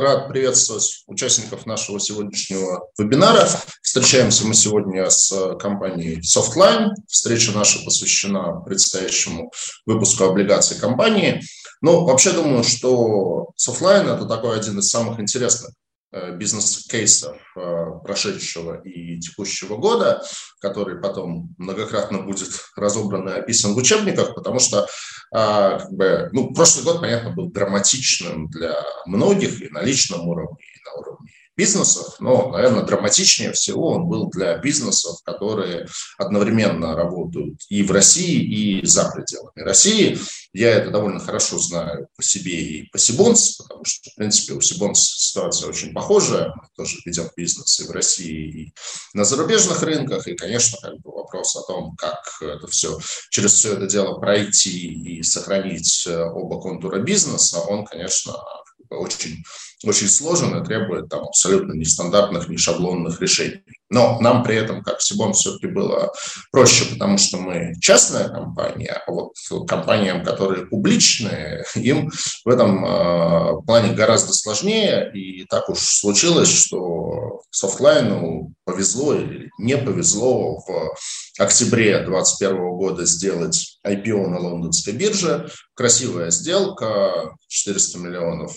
рад приветствовать участников нашего сегодняшнего вебинара. Встречаемся мы сегодня с компанией Softline. Встреча наша посвящена предстоящему выпуску облигаций компании. Но вообще думаю, что Softline – это такой один из самых интересных Э, бизнес-кейсов э, прошедшего и текущего года, который потом многократно будет разобран и описан в учебниках, потому что а, как бы, ну, прошлый год, понятно, был драматичным для многих и на личном уровне, и на уровне бизнесов, но, наверное, драматичнее всего он был для бизнесов, которые одновременно работают и в России, и за пределами России. Я это довольно хорошо знаю по себе и по Сибонс, потому что, в принципе, у Сибонс ситуация очень похожая. Мы тоже ведем бизнес и в России, и на зарубежных рынках. И, конечно, как бы вопрос о том, как это все, через все это дело пройти и сохранить э, оба контура бизнеса, он, конечно, очень, очень сложен и требует там, абсолютно нестандартных, не шаблонных решений. Но нам при этом, как Сибон, все-таки было проще, потому что мы частная компания, а вот компаниям, которые публичные, им в этом э, плане гораздо сложнее. И так уж случилось, что софтлайну повезло или не повезло в октябре 2021 года сделать IPO на лондонской бирже. Красивая сделка, 400 миллионов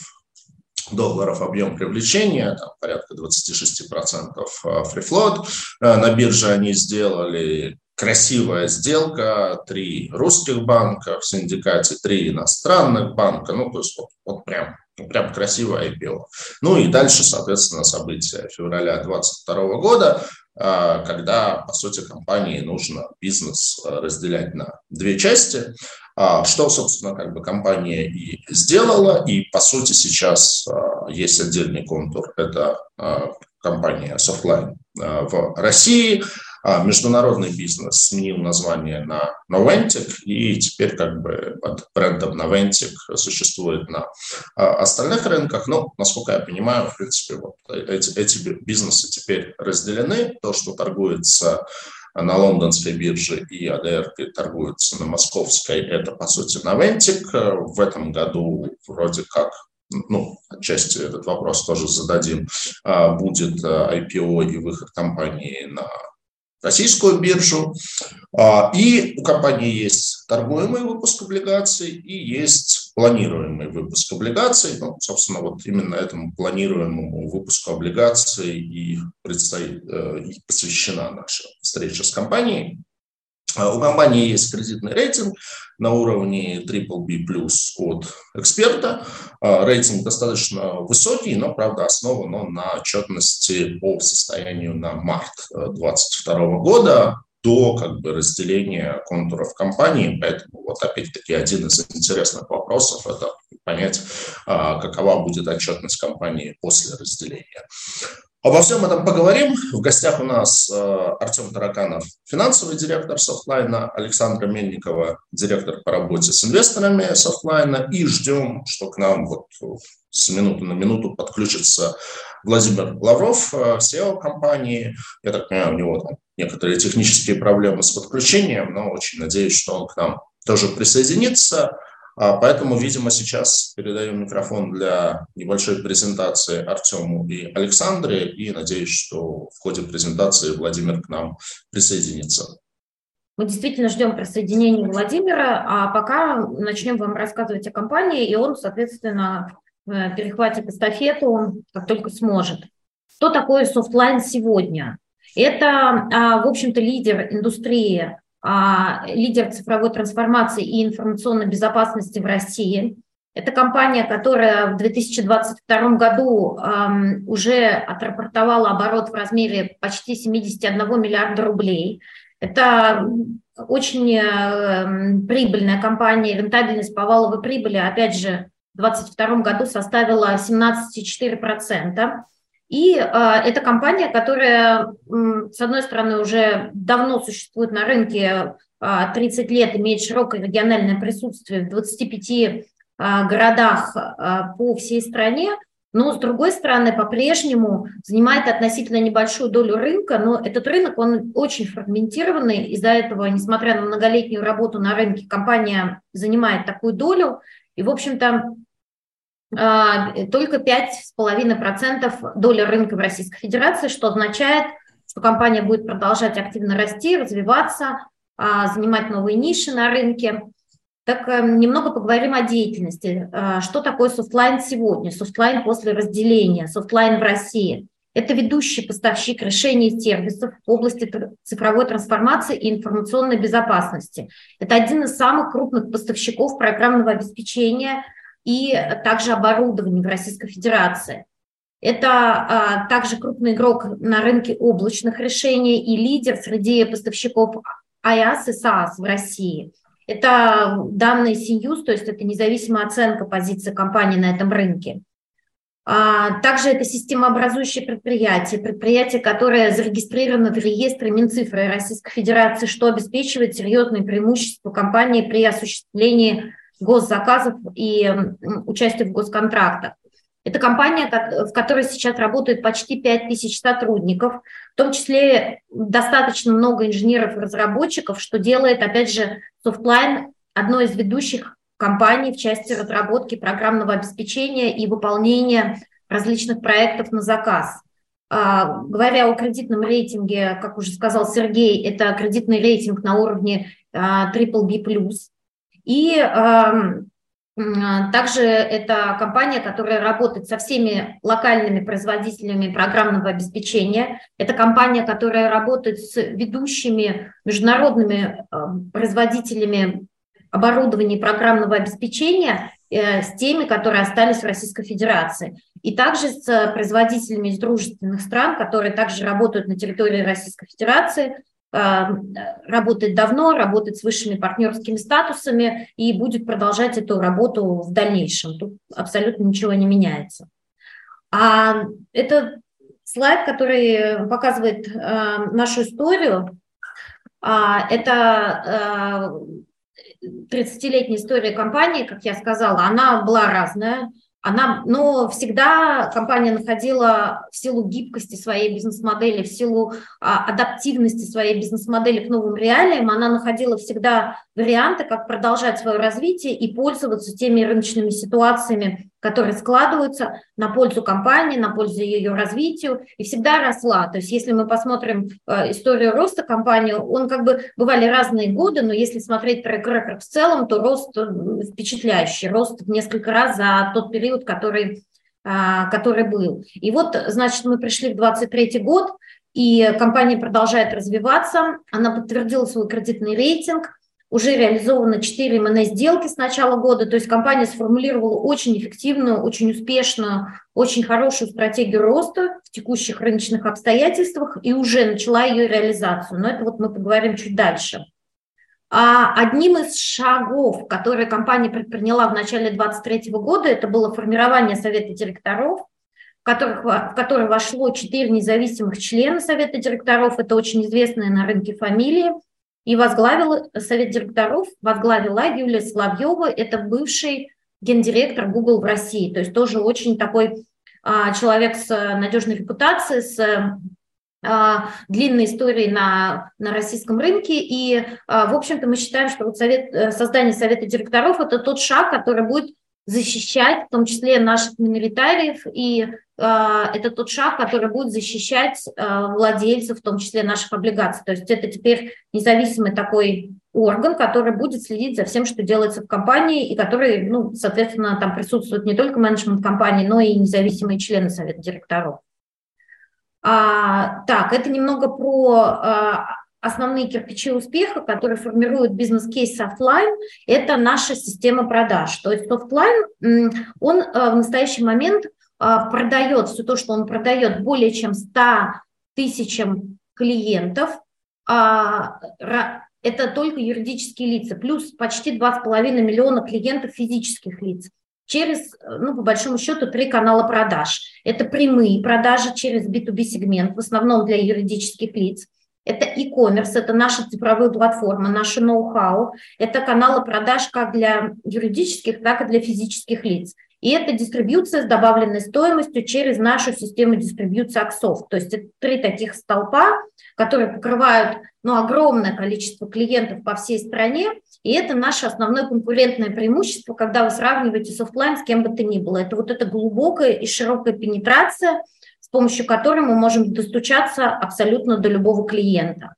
долларов объем привлечения, там порядка 26% фрифлот. Э, на бирже они сделали красивая сделка, три русских банка в синдикате, три иностранных банка, ну, то есть вот, вот прям, прям красивое IPO. Ну и дальше, соответственно, события февраля 2022 года, э, когда, по сути, компании нужно бизнес э, разделять на две части. А, что, собственно, как бы компания и сделала. И, по сути, сейчас а, есть отдельный контур. Это а, компания Softline в России. Международный бизнес сменил название на Noventic, и теперь как бы под брендом Noventic существует на остальных рынках. Но, насколько я понимаю, в принципе, вот эти, эти бизнесы теперь разделены. То, что торгуется на лондонской бирже и АДР торгуются на московской, это, по сути, Новентик. В этом году вроде как ну, отчасти этот вопрос тоже зададим, а, будет IPO и выход компании на российскую биржу. А, и у компании есть торгуемый выпуск облигаций и есть планируемый выпуск облигаций. Ну, собственно, вот именно этому планируемому выпуску облигаций и, предстоит, э, и посвящена наша встреча с компанией. А, у компании есть кредитный рейтинг на уровне BBB+, от эксперта. А, рейтинг достаточно высокий, но, правда, основан он на отчетности по состоянию на март 2022 э, года до как бы, разделения контуров компании. Поэтому вот опять-таки один из интересных вопросов – это понять, а, какова будет отчетность компании после разделения. Обо всем этом поговорим. В гостях у нас э, Артем Тараканов, финансовый директор Софтлайна, Александра Мельникова, директор по работе с инвесторами Софтлайна. И ждем, что к нам вот с минуты на минуту подключится Владимир Лавров, э, SEO компании. Я так понимаю, у него там некоторые технические проблемы с подключением, но очень надеюсь, что он к нам тоже присоединится. А, поэтому, видимо, сейчас передаю микрофон для небольшой презентации Артему и Александре, и надеюсь, что в ходе презентации Владимир к нам присоединится. Мы действительно ждем присоединения Владимира, а пока начнем вам рассказывать о компании, и он, соответственно, э, перехватит эстафету, как только сможет. Что такое Softline сегодня? Это, а, в общем-то, лидер индустрии лидер цифровой трансформации и информационной безопасности в России. Это компания, которая в 2022 году уже отрапортовала оборот в размере почти 71 миллиарда рублей. Это очень э, прибыльная компания, рентабельность по валовой прибыли, опять же, в 2022 году составила 17,4%. И э, это компания, которая, с одной стороны, уже давно существует на рынке, э, 30 лет, имеет широкое региональное присутствие в 25 э, городах э, по всей стране, но, с другой стороны, по-прежнему занимает относительно небольшую долю рынка, но этот рынок, он очень фрагментированный, из-за этого, несмотря на многолетнюю работу на рынке, компания занимает такую долю, и, в общем-то, только 5,5% доли рынка в Российской Федерации, что означает, что компания будет продолжать активно расти, развиваться, занимать новые ниши на рынке. Так эм, немного поговорим о деятельности. Э, что такое Softline сегодня, Softline после разделения, Softline в России? Это ведущий поставщик решений и сервисов в области цифровой трансформации и информационной безопасности. Это один из самых крупных поставщиков программного обеспечения и также оборудования в Российской Федерации. Это а, также крупный игрок на рынке облачных решений и лидер среди поставщиков IaaS и SaaS в России – это данные Синьюз, то есть это независимая оценка позиции компании на этом рынке. А, также это системообразующее предприятие, предприятие, которое зарегистрировано в реестре Минцифры Российской Федерации, что обеспечивает серьезные преимущества компании при осуществлении госзаказов и участии в госконтрактах. Это компания, в которой сейчас работает почти 5 тысяч сотрудников, в том числе достаточно много инженеров и разработчиков, что делает, опять же, Softline одной из ведущих компаний в части разработки программного обеспечения и выполнения различных проектов на заказ. А, говоря о кредитном рейтинге, как уже сказал Сергей, это кредитный рейтинг на уровне triple B+. И а, также это компания, которая работает со всеми локальными производителями программного обеспечения. Это компания, которая работает с ведущими международными а, производителями оборудования программного обеспечения, э, с теми, которые остались в Российской Федерации. И также с производителями из дружественных стран, которые также работают на территории Российской Федерации, Эм, работает давно, работает с высшими партнерскими статусами и будет продолжать эту работу в дальнейшем. Тут абсолютно ничего не меняется. А это слайд, который показывает э, нашу историю. А, это 30-летняя э, история компании, как я сказала, она была разная. Она, но всегда компания находила в силу гибкости своей бизнес-модели, в силу а, адаптивности своей бизнес-модели к новым реалиям, она находила всегда варианты, как продолжать свое развитие и пользоваться теми рыночными ситуациями, которые складываются на пользу компании, на пользу ее развитию, и всегда росла. То есть если мы посмотрим э, историю роста компании, он как бы бывали разные годы, но если смотреть трек рекорд в целом, то рост впечатляющий, рост в несколько раз за тот период, который, э, который был. И вот, значит, мы пришли в 23 год, и компания продолжает развиваться, она подтвердила свой кредитный рейтинг – уже реализовано 4 МНС-сделки с начала года, то есть компания сформулировала очень эффективную, очень успешную, очень хорошую стратегию роста в текущих рыночных обстоятельствах и уже начала ее реализацию. Но это вот мы поговорим чуть дальше. А одним из шагов, которые компания предприняла в начале 2023 года, это было формирование совета директоров, в, которых, в который вошло четыре независимых члена совета директоров. Это очень известные на рынке фамилии – и возглавил совет директоров, возглавила Юлия Соловьева, это бывший гендиректор Google в России, то есть тоже очень такой а, человек с надежной репутацией, с а, длинной историей на, на российском рынке. И, а, в общем-то, мы считаем, что вот совет, э, создание совета директоров – это тот шаг, который будет защищать в том числе наших миноритариев и а, это тот шаг, который будет защищать а, владельцев, в том числе наших облигаций. То есть это теперь независимый такой орган, который будет следить за всем, что делается в компании, и который, ну, соответственно, там присутствует не только менеджмент компании, но и независимые члены совета директоров. А, так, это немного про а, основные кирпичи успеха, которые формируют бизнес-кейс офлайн, это наша система продаж. То есть офлайн, он в настоящий момент – а, продает все то, что он продает более чем 100 тысячам клиентов, а, это только юридические лица, плюс почти 2,5 миллиона клиентов физических лиц через, ну, по большому счету, три канала продаж. Это прямые продажи через B2B сегмент, в основном для юридических лиц. Это e-commerce, это наша цифровая платформа, наше ноу-хау. Это каналы продаж как для юридических, так и для физических лиц. И это дистрибьюция с добавленной стоимостью через нашу систему дистрибьюции Аксов. То есть это три таких столпа, которые покрывают ну, огромное количество клиентов по всей стране. И это наше основное конкурентное преимущество, когда вы сравниваете с офлайн с кем бы то ни было. Это вот эта глубокая и широкая пенетрация, помощью которой мы можем достучаться абсолютно до любого клиента.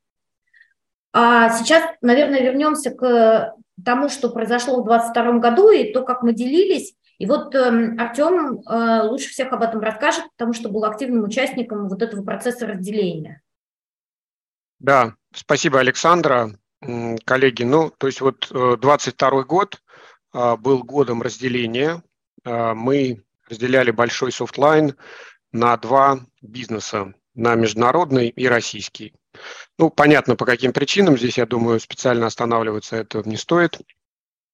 А сейчас, наверное, вернемся к тому, что произошло в 2022 году и то, как мы делились. И вот э, Артем э, лучше всех об этом расскажет, потому что был активным участником вот этого процесса разделения. Да, спасибо, Александра. Коллеги, ну, то есть вот 22 э, год э, был годом разделения. Э, мы разделяли большой Softline на два бизнеса, на международный и российский. Ну, понятно, по каким причинам. Здесь, я думаю, специально останавливаться это не стоит.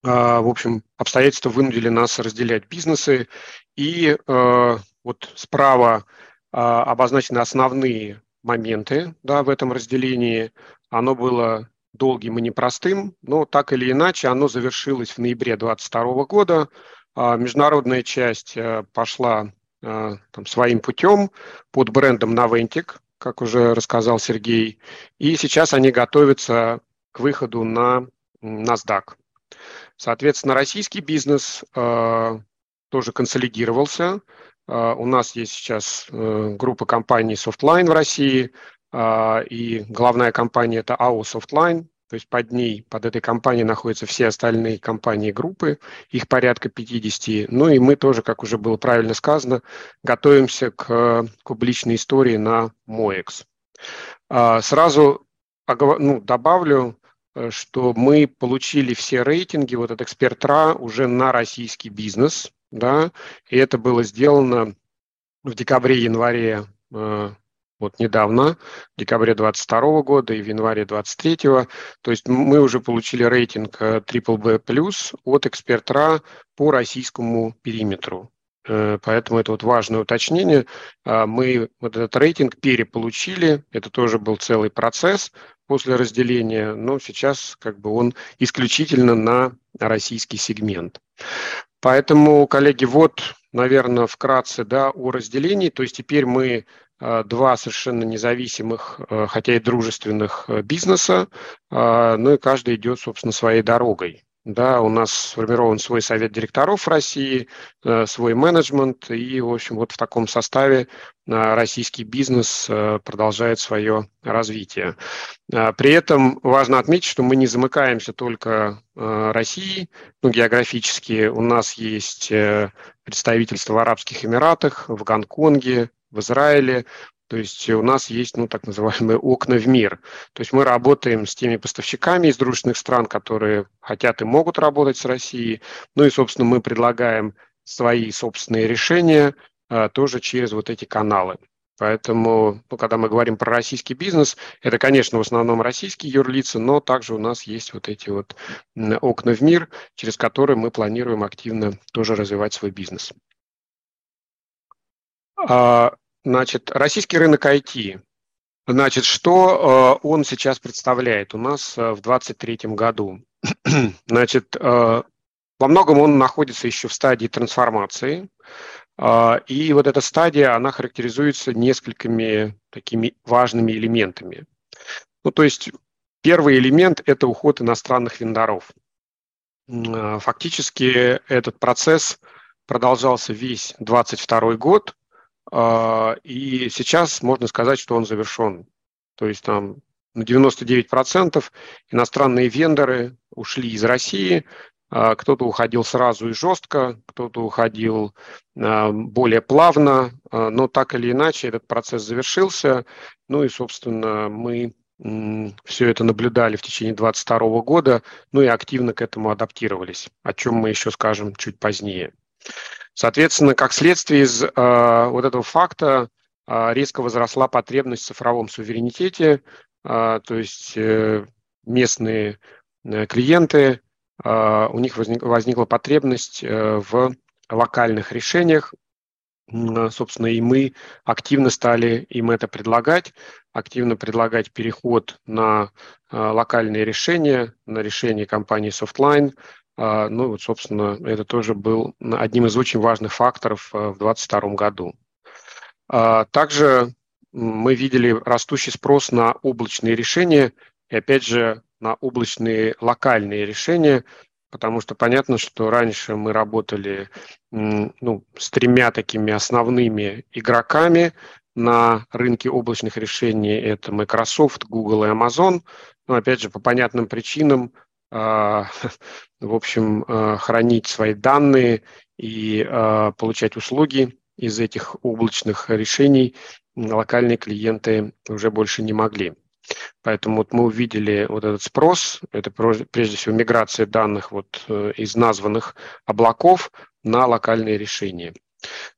В общем, обстоятельства вынудили нас разделять бизнесы. И вот справа обозначены основные моменты да, в этом разделении. Оно было долгим и непростым, но так или иначе оно завершилось в ноябре 2022 года. А, международная часть э, пошла э, там, своим путем под брендом Naventic, как уже рассказал Сергей, и сейчас они готовятся к выходу на NASDAQ. Соответственно, российский бизнес э, тоже консолидировался. Э, у нас есть сейчас э, группа компаний Softline в России, а, и главная компания это AO Softline, то есть под ней, под этой компанией находятся все остальные компании группы, их порядка 50. Ну и мы тоже, как уже было правильно сказано, готовимся к, публичной истории на MOEX. А, сразу ну, добавлю, э, что мы получили все рейтинги вот от экспертра уже на российский бизнес, да, и это было сделано в декабре-январе вот недавно, в декабре 22 года и в январе 23 То есть мы уже получили рейтинг BBB+, э, от экспертра по российскому периметру. Э, поэтому это вот важное уточнение. А мы вот этот рейтинг переполучили. Это тоже был целый процесс после разделения, но сейчас как бы он исключительно на российский сегмент. Поэтому, коллеги, вот, наверное, вкратце да, о разделении. То есть теперь мы два совершенно независимых, э, хотя и дружественных э, бизнеса, ну и каждый идет, собственно, своей дорогой. Да, у нас сформирован свой совет директоров России, свой менеджмент, и, в общем, вот в таком составе российский бизнес продолжает свое развитие. При этом важно отметить, что мы не замыкаемся только Россией, ну, географически у нас есть представительство в Арабских Эмиратах, в Гонконге, в Израиле. То есть у нас есть, ну, так называемые окна в мир. То есть мы работаем с теми поставщиками из дружественных стран, которые хотят и могут работать с Россией. Ну и, собственно, мы предлагаем свои собственные решения а, тоже через вот эти каналы. Поэтому, ну, когда мы говорим про российский бизнес, это, конечно, в основном российские юрлицы, но также у нас есть вот эти вот окна в мир, через которые мы планируем активно тоже развивать свой бизнес. А, Значит, российский рынок IT. Значит, что э, он сейчас представляет у нас э, в 2023 году? Значит, э, во многом он находится еще в стадии трансформации. Э, и вот эта стадия, она характеризуется несколькими такими важными элементами. Ну, то есть первый элемент – это уход иностранных вендоров. Э, фактически этот процесс продолжался весь 2022 год – и сейчас можно сказать, что он завершен. То есть там на 99% иностранные вендоры ушли из России, а, кто-то уходил сразу и жестко, кто-то уходил а, более плавно, но так или иначе этот процесс завершился. Ну и, собственно, мы все это наблюдали в течение 2022 года, ну и активно к этому адаптировались, о чем мы еще скажем чуть позднее. Соответственно, как следствие из э, вот этого факта э, резко возросла потребность в цифровом суверенитете, э, то есть э, местные э, клиенты, э, у них возник, возникла потребность э, в локальных решениях, собственно, и мы активно стали им это предлагать, активно предлагать переход на локальные решения, на решения компании Softline, ну, вот, собственно, это тоже был одним из очень важных факторов а, в 2022 году. А, также мы видели растущий спрос на облачные решения. И опять же, на облачные локальные решения, потому что понятно, что раньше мы работали ну, с тремя такими основными игроками на рынке облачных решений. Это Microsoft, Google и Amazon. Но опять же, по понятным причинам, а, в общем, а, хранить свои данные и а, получать услуги из этих облачных решений локальные клиенты уже больше не могли. Поэтому вот мы увидели вот этот спрос, это прежде всего миграция данных вот э, из названных облаков на локальные решения.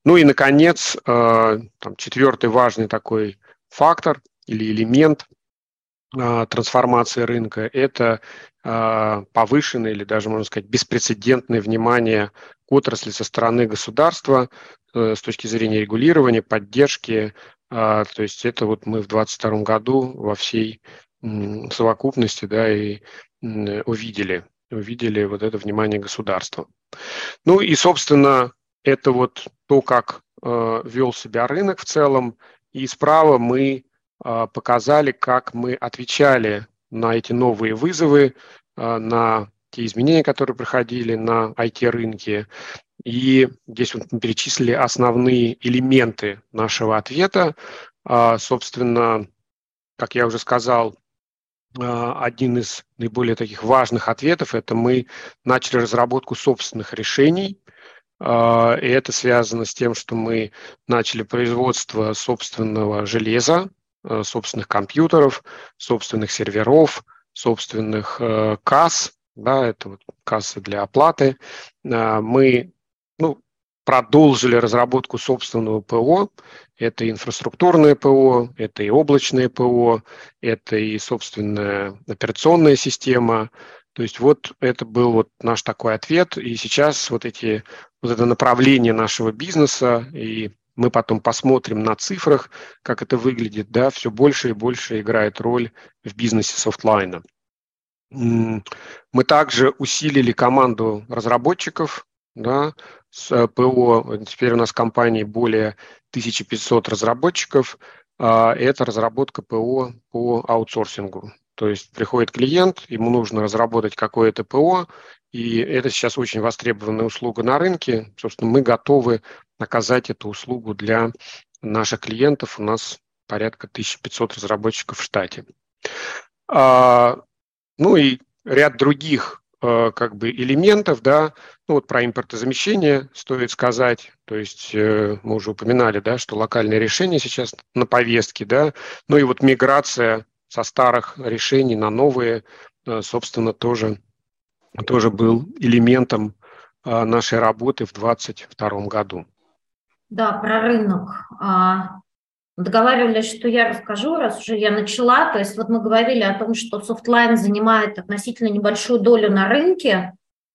Ну и, наконец, там, четвертый важный такой фактор или элемент трансформации рынка – это повышенное или даже, можно сказать, беспрецедентное внимание к отрасли со стороны государства с точки зрения регулирования, поддержки а, то есть это вот мы в 2022 году во всей совокупности да, и увидели, увидели вот это внимание государства. Ну и, собственно, это вот то, как э, вел себя рынок в целом. И справа мы э, показали, как мы отвечали на эти новые вызовы, э, на те изменения, которые проходили на IT-рынке. И здесь вот мы перечислили основные элементы нашего ответа. А, собственно, как я уже сказал, а, один из наиболее таких важных ответов – это мы начали разработку собственных решений. А, и это связано с тем, что мы начали производство собственного железа, собственных компьютеров, собственных серверов, собственных касс, да, это вот кассы для оплаты. Мы ну, продолжили разработку собственного ПО. Это инфраструктурное ПО, это и облачное ПО, это и собственная операционная система. То есть вот это был вот наш такой ответ. И сейчас вот эти вот это направление нашего бизнеса и мы потом посмотрим на цифрах, как это выглядит, да, все больше и больше играет роль в бизнесе софтлайна. Мы также усилили команду разработчиков, да, с э, ПО. Теперь у нас в компании более 1500 разработчиков. А, это разработка ПО по аутсорсингу. То есть приходит клиент, ему нужно разработать какое-то ПО, и это сейчас очень востребованная услуга на рынке. Собственно, мы готовы оказать эту услугу для наших клиентов. У нас порядка 1500 разработчиков в штате. А, ну и ряд других Э, как бы элементов, да, ну вот про импортозамещение стоит сказать, то есть э, мы уже упоминали, да, что локальные решения сейчас на повестке, да, ну и вот миграция со старых решений на новые, э, собственно, тоже, тоже был элементом нашей работы в 2022 году. Да, про рынок. А, Договаривались, что я расскажу, раз уже я начала. То есть вот мы говорили о том, что Softline занимает относительно небольшую долю на рынке,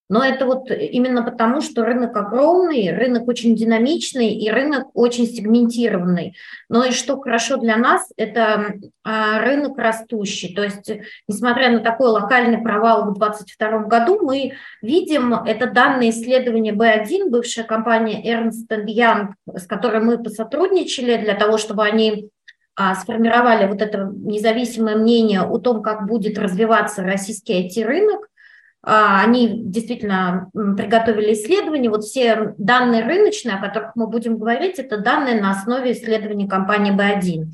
но это вот именно потому, что рынок огромный, рынок очень динамичный и рынок очень сегментированный. Но и что хорошо для нас, это а, рынок растущий. То есть, несмотря на такой локальный провал в 2022 году, мы видим, это данные исследования B1, бывшая компания Ernst Young, с которой мы посотрудничали для того, чтобы они а, сформировали вот это независимое мнение о том, как будет развиваться российский IT-рынок. А, они действительно приготовили исследования. Вот все данные рыночные, о которых мы будем говорить, это данные на основе исследований компании B1.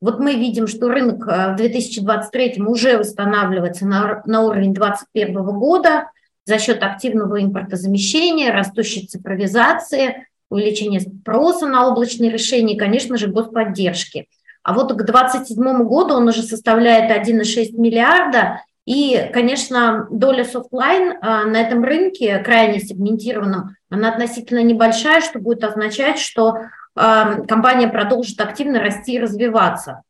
Вот мы видим, что рынок э, в 2023 уже восстанавливается на, на уровень 2021 года за счет активного импортозамещения, растущей цифровизации, увеличения спроса на облачные решения и, конечно же, господдержки. А вот к 2027 году он уже составляет 1,6 миллиарда, и, конечно, доля Softline а, на этом рынке, крайне сегментированном, она относительно небольшая, что будет означать, что а, компания продолжит активно расти и развиваться.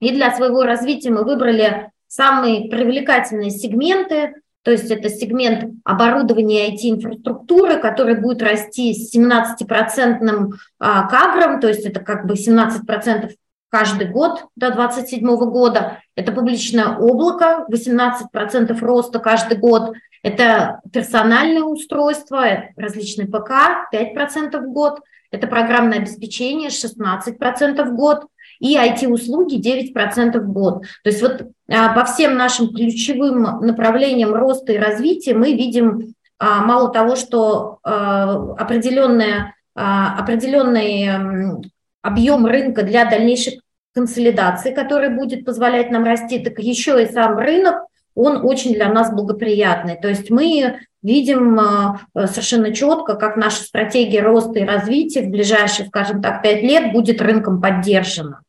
И для своего развития мы выбрали самые привлекательные сегменты, то есть это сегмент оборудования IT-инфраструктуры, который будет расти с 17% а, CAGR ом, то есть это как бы 17% каждый год до 2027 года. Это публичное облако, 18% роста каждый год. Это персональное устройство, различные ПК, 5% в год. Это программное обеспечение, 16% в год. и IT-услуги 9% в год. То есть вот по всем нашим ключевым направлениям роста и развития мы видим мало того, что определенная, определенный объем рынка для дальнейшей консолидации, который будет позволять нам расти, так еще и сам рынок, он очень для нас благоприятный. То есть мы видим э, совершенно четко, как наша стратегия роста и развития в ближайшие, скажем так, пять лет будет рынком поддержана.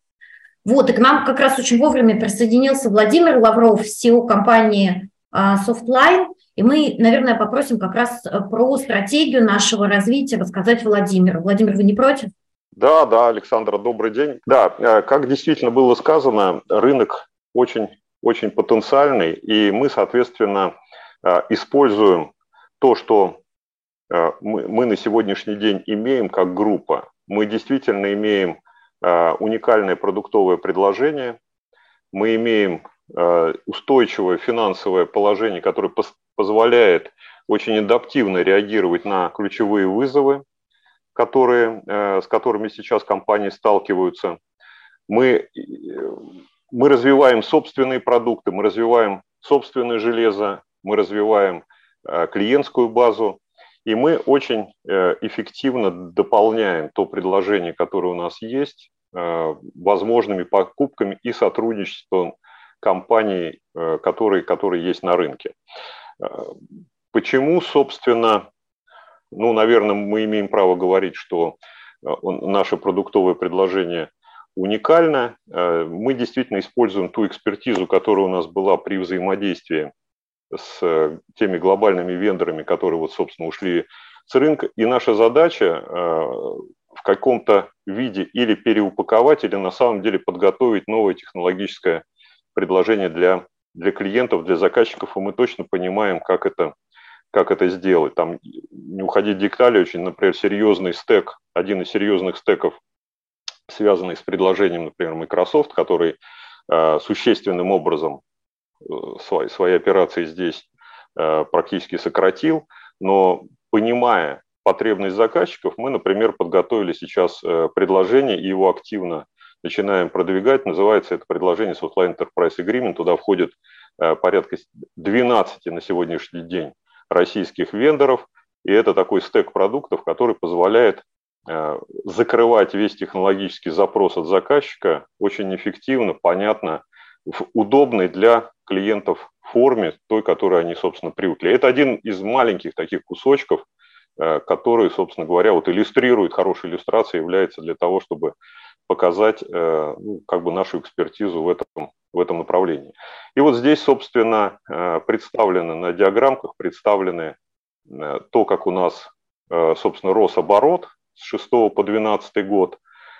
Вот, и к нам как раз очень вовремя присоединился Владимир Лавров, SEO компании э, Softline, и мы, наверное, попросим как раз э, про стратегию нашего развития рассказать Владимиру. Владимир, вы не против? Да, да, Александра, добрый день. Да, как действительно было сказано, рынок очень, очень потенциальный, и мы, соответственно, используем то, что э, мы, на сегодняшний день имеем как группа, мы действительно имеем э, уникальное продуктовое предложение, мы имеем э, устойчивое финансовое положение, которое позволяет очень адаптивно реагировать на ключевые вызовы, которые, с которыми сейчас компании сталкиваются. Мы, мы развиваем собственные продукты, мы развиваем собственное железо, мы развиваем Э, клиентскую базу, и мы очень э, эффективно дополняем то предложение, которое у нас есть, э, возможными покупками и сотрудничеством компаний, которые, которые есть на рынке. Почему, собственно, ну, наверное, мы имеем право говорить, что наше продуктовое предложение уникально. Мы действительно используем ту экспертизу, которая у нас была при взаимодействии с э, теми глобальными вендорами, которые вот, собственно, ушли с рынка. И наша задача э, в каком-то виде или переупаковать, или на самом деле подготовить новое технологическое предложение для, для клиентов, для заказчиков, и мы точно понимаем, как это, как это сделать. Там не уходить в детали, очень, например, серьезный стек, один из серьезных стеков, связанный с предложением, например, Microsoft, который э, существенным образом свои, свои операции здесь э, практически сократил, но понимая потребность заказчиков, мы, например, подготовили сейчас э, предложение и его активно начинаем продвигать. Называется это предложение Softline Enterprise Agreement. Туда входит э, порядка 12 на сегодняшний день российских вендоров. И это такой стек продуктов, который позволяет закрывать весь технологический запрос от заказчика очень эффективно, понятно в удобной для клиентов форме, той, которой они, собственно, привыкли. Это один из маленьких таких кусочков, э, который, собственно говоря, вот иллюстрирует, хорошая иллюстрация является для того, чтобы показать э, ну, как бы нашу экспертизу в этом, в этом направлении. И вот здесь, собственно, э, представлены на диаграммках, представлены то, как у нас, собственно, рос оборот с 6 по 12 год,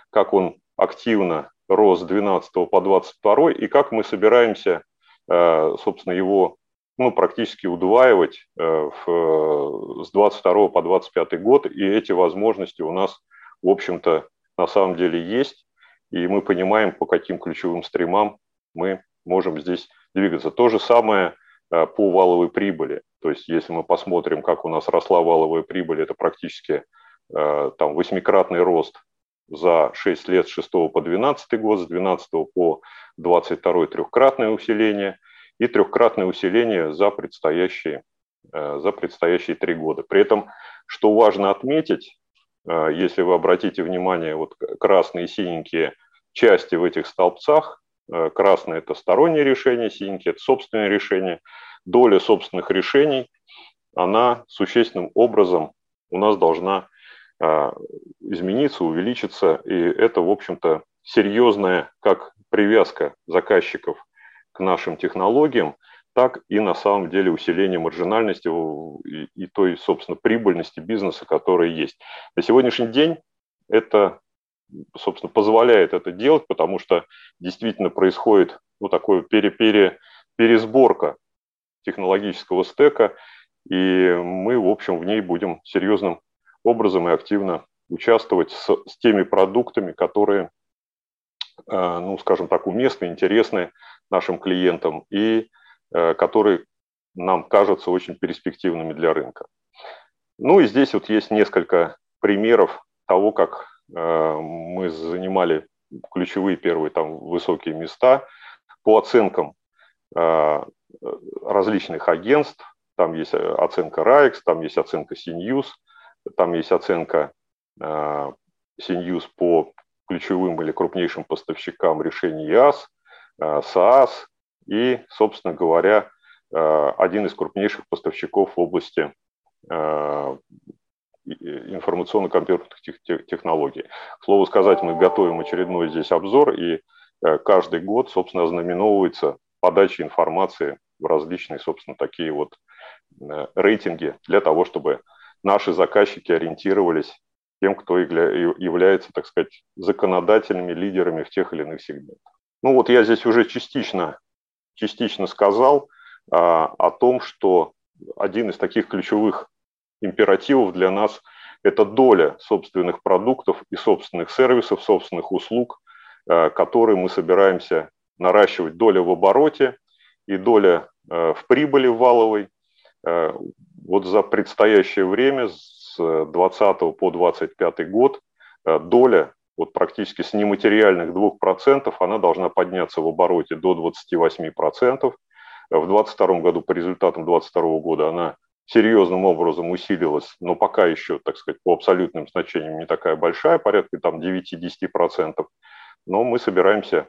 как он активно рос с 12 по 22, и как мы собираемся, э, собственно, его ну, практически удваивать э, в, с 22 по 25 год, и эти возможности у нас, в общем-то, на самом деле есть, и мы понимаем, по каким ключевым стримам мы можем здесь двигаться. То же самое э, по валовой прибыли. То есть, если мы посмотрим, как у нас росла валовая прибыль, это практически там восьмикратный рост за 6 лет с 6 по 12 год, с 12 по 22 трехкратное усиление и трехкратное усиление за предстоящие, э, за предстоящие три года. При этом, что важно отметить, э, если вы обратите внимание, вот красные и синенькие части в этих столбцах, э, красное – это стороннее решение, синенькие – это собственное решение. Доля собственных решений, она существенным образом у нас должна а, измениться, увеличиться. И это, в общем-то, серьезная как привязка заказчиков к нашим технологиям, так и на самом деле усиление маржинальности и, той, собственно, прибыльности бизнеса, которая есть. На сегодняшний день это, собственно, позволяет это делать, потому что действительно происходит ну, такое пере, пере, пересборка технологического стека, и мы, в общем, в ней будем серьезным образом и активно участвовать с, с теми продуктами, которые, э, ну, скажем так, уместны, интересны нашим клиентам и которые нам кажутся очень перспективными для рынка. Ну и здесь вот есть несколько примеров того, как э, мы занимали ключевые первые там высокие места по оценкам различных агентств. Там есть оценка RAIX, там есть оценка CNews, там есть оценка CNews по ключевым или крупнейшим поставщикам решений ИАС, SaaS и, собственно говоря, один из крупнейших поставщиков в области информационно-компьютерных технологий. К слову сказать, мы готовим очередной здесь обзор, и э, каждый год, собственно, ознаменовывается подача информации в различные, собственно, такие вот э, рейтинги для того, чтобы наши заказчики ориентировались тем, кто является, так сказать, законодательными лидерами в тех или иных сегментах. Ну вот я здесь уже частично, частично сказал а, о том, что один из таких ключевых императивов для нас – это доля собственных продуктов и собственных сервисов, собственных услуг, э, которые мы собираемся наращивать. Доля в обороте и доля э, в прибыли валовой. Э, вот за предстоящее время с 2020 по 2025 год доля вот практически с нематериальных 2% она должна подняться в обороте до 28%. В 2022 году по результатам 2022 года она серьезным образом усилилась, но пока еще, так сказать, по абсолютным значениям не такая большая, порядка там 9-10%, но мы собираемся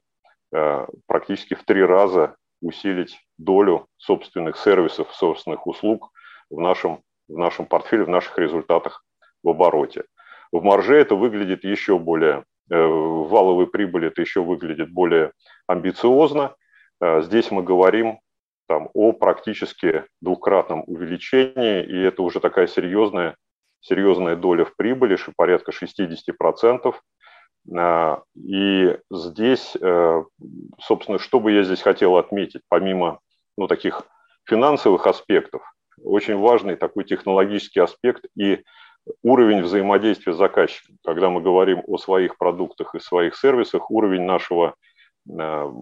э, практически в три раза усилить долю собственных сервисов, собственных услуг в нашем, в нашем портфеле, в наших результатах в обороте. В марже это выглядит еще более, э, в валовой прибыли это еще выглядит более амбициозно. Э, здесь мы говорим там, о практически двукратном увеличении, и это уже такая серьезная, серьезная доля в прибыли, порядка 60%. А, и здесь, э, собственно, что бы я здесь хотел отметить, помимо ну, таких финансовых аспектов, очень важный такой технологический аспект и уровень взаимодействия с заказчиком. Когда мы говорим о своих продуктах и своих сервисах, уровень нашего э,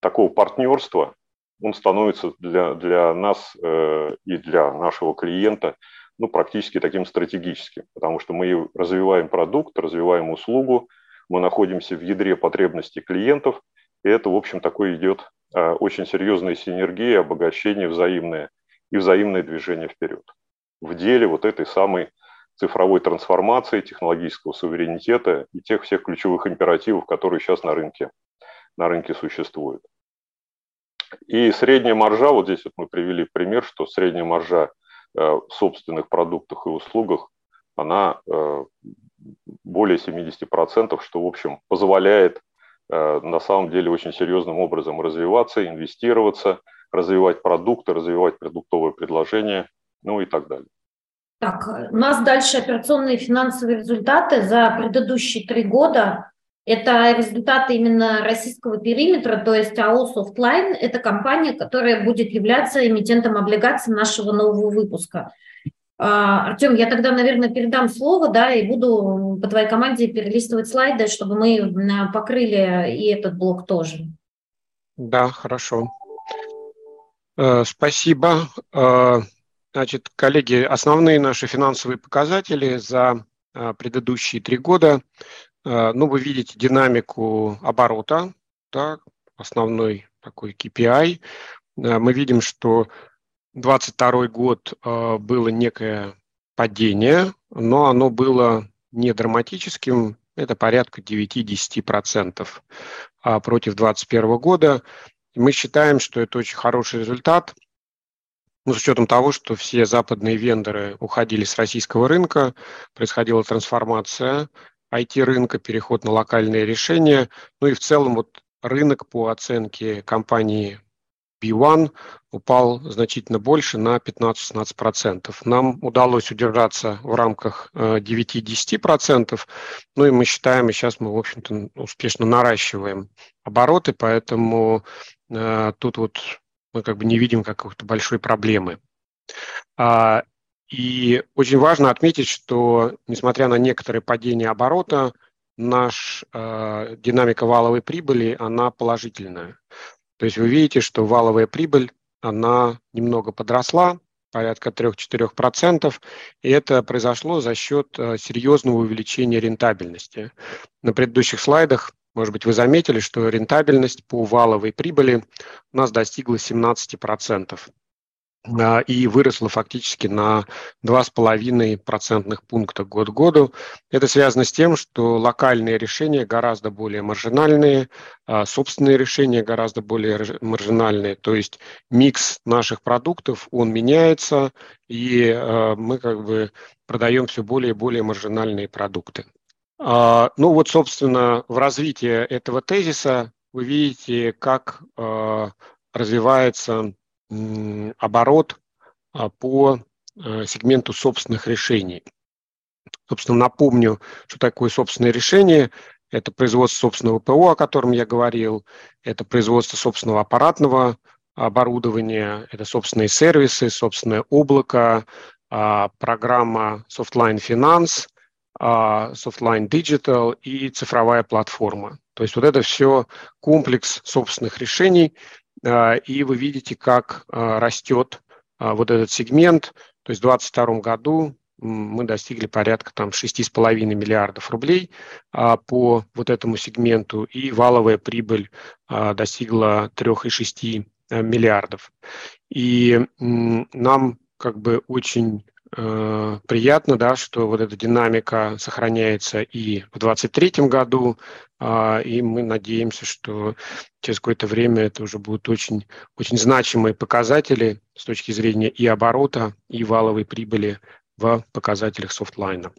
такого партнерства, он становится для, для нас э, и для нашего клиента ну, практически таким стратегическим, потому что мы развиваем продукт, развиваем услугу, мы находимся в ядре потребностей клиентов, и это, в общем, такой идет э, очень серьезная синергия, обогащение взаимное и взаимное движение вперед. В деле вот этой самой цифровой трансформации, технологического суверенитета и тех всех ключевых императивов, которые сейчас на рынке, на рынке существуют. И средняя маржа, вот здесь вот мы привели пример, что средняя маржа э, в собственных продуктах и услугах, она э, более 70%, что, в общем, позволяет э, на самом деле очень серьезным образом развиваться, инвестироваться, развивать продукты, развивать продуктовые предложения, ну и так далее. Так, у нас дальше операционные финансовые результаты за предыдущие три года. Это результаты именно российского периметра, то есть АО Softline – это компания, которая будет являться эмитентом облигаций нашего нового выпуска. А, Артем, я тогда, наверное, передам слово, да, и буду по твоей команде перелистывать слайды, чтобы мы покрыли и этот блок тоже. Да, хорошо. Э, спасибо. Значит, коллеги, основные наши финансовые показатели за э, предыдущие три года Э, ну, вы видите динамику оборота, да, основной такой KPI. Э, мы видим, что 22 год было некое падение, но оно было не драматическим, это порядка 9-10% а против 2021 года. Мы считаем, что это очень хороший результат, ну, с учетом того, что все западные вендоры уходили с российского рынка, происходила трансформация, IT-рынка, переход на локальные решения. Ну и в целом вот рынок по оценке компании B1 упал значительно больше, на 15-16%. Нам удалось удержаться в рамках 9-10%, э, ну и мы считаем, и сейчас мы, в общем-то, успешно наращиваем обороты, поэтому э, тут вот мы как бы не видим какой-то большой проблемы. А, и очень важно отметить, что несмотря на некоторые падения оборота, наш э, динамика валовой прибыли, она положительная. То есть вы видите, что валовая прибыль, она немного подросла, порядка 3-4%, и это произошло за счет э, серьезного увеличения рентабельности. На предыдущих слайдах может быть, вы заметили, что рентабельность по валовой прибыли у нас достигла 17%. А, и выросла фактически на 2,5 процентных пункта год к году. Это связано с тем, что локальные решения гораздо более маржинальные, а собственные решения гораздо более маржинальные. То есть микс наших продуктов, он меняется, и а, мы как бы продаем все более и более маржинальные продукты. Ну вот, собственно, в развитии этого тезиса вы видите, как развивается оборот а, по сегменту собственных решений. Собственно, напомню, что такое собственное решение. Это производство собственного ПО, о котором я говорил, это производство собственного аппаратного оборудования, это собственные сервисы, собственное облако, а, программа Softline Finance, а, Softline Digital и цифровая платформа. То есть вот это все комплекс собственных решений, а, и вы видите, как а, растет а, вот этот сегмент. То есть в 2022 году мы достигли порядка там 6,5 миллиардов рублей по вот этому сегменту, и валовая прибыль достигла 3,6 миллиардов. И нам как бы очень Э, приятно, да, что вот эта динамика сохраняется и в 2023 году, а, и мы надеемся, что через какое-то время это уже будут очень, очень значимые показатели с точки зрения и оборота, и валовой прибыли в показателях софтлайна.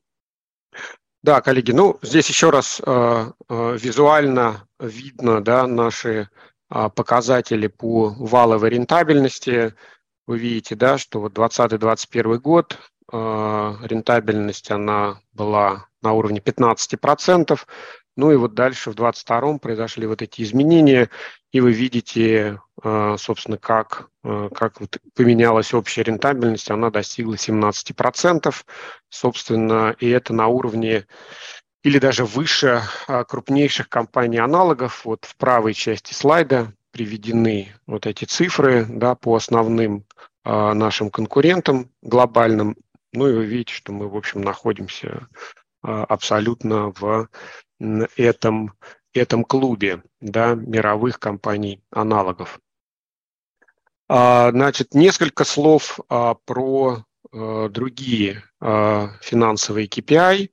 Да, коллеги, ну здесь еще раз э, э, визуально видно да, наши э, показатели по валовой рентабельности вы видите, да, что вот 2020-2021 год э, рентабельность она была на уровне 15%, ну и вот дальше в 2022 произошли вот эти изменения, и вы видите, э, собственно, как, э, как вот поменялась общая рентабельность, она достигла 17%, собственно, и это на уровне или даже выше э, крупнейших компаний-аналогов. Вот в правой части слайда приведены вот эти цифры да, по основным э, нашим конкурентам глобальным. Ну и вы видите, что мы, в общем, находимся э, абсолютно в этом, этом клубе да, мировых компаний-аналогов. А, значит, несколько слов а, про а, другие финансовые KPI.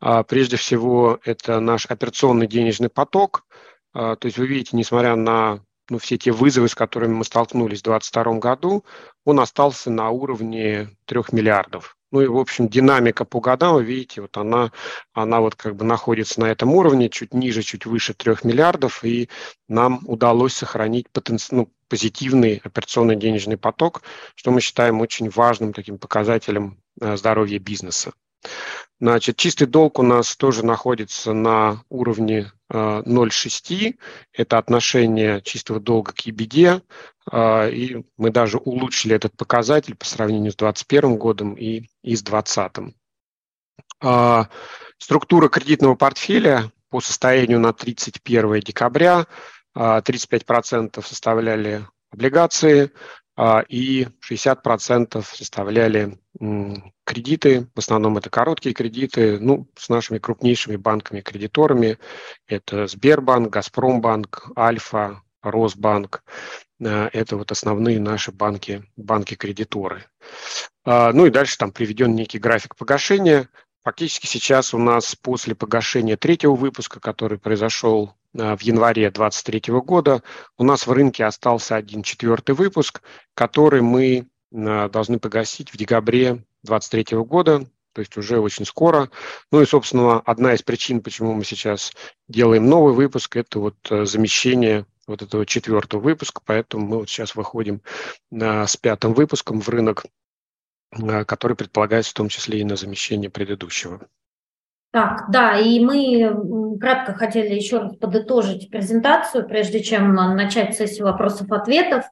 А, прежде всего, это наш операционный денежный поток. То есть вы видите, несмотря на ну, все те вызовы, с которыми мы столкнулись в 2022 году, он остался на уровне 3 миллиардов. Ну и, в общем, динамика по годам, вы видите, вот она, она вот как бы находится на этом уровне, чуть ниже, чуть выше 3 миллиардов, и нам удалось сохранить потенци... ну, позитивный операционный денежный поток, что мы считаем очень важным таким показателем э, здоровья бизнеса. Значит, чистый долг у нас тоже находится на уровне 0,6. Э, Это отношение чистого долга к EBD. Э, и мы даже улучшили этот показатель по сравнению с 2021 годом и, и с 2020. Э, структура кредитного портфеля по состоянию на 31 декабря 35% составляли облигации, а, и 60% составляли кредиты, в основном это короткие кредиты, ну, с нашими крупнейшими банками-кредиторами, это Сбербанк, Газпромбанк, Альфа, Росбанк, а, это вот основные наши банки, банки-кредиторы. А, ну и дальше там приведен некий график погашения. Фактически сейчас у нас после погашения третьего выпуска, который произошел в январе 2023 года у нас в рынке остался один четвертый выпуск, который мы э, должны погасить в декабре 2023 года, то есть уже очень скоро. Ну и, собственно, одна из причин, почему мы сейчас делаем новый выпуск, это вот э, замещение вот этого четвертого выпуска, поэтому мы вот сейчас выходим с пятым выпуском в рынок, который предполагается в том числе и на замещение предыдущего. Так, да, и мы кратко хотели еще раз подытожить презентацию, прежде чем начать сессию вопросов-ответов.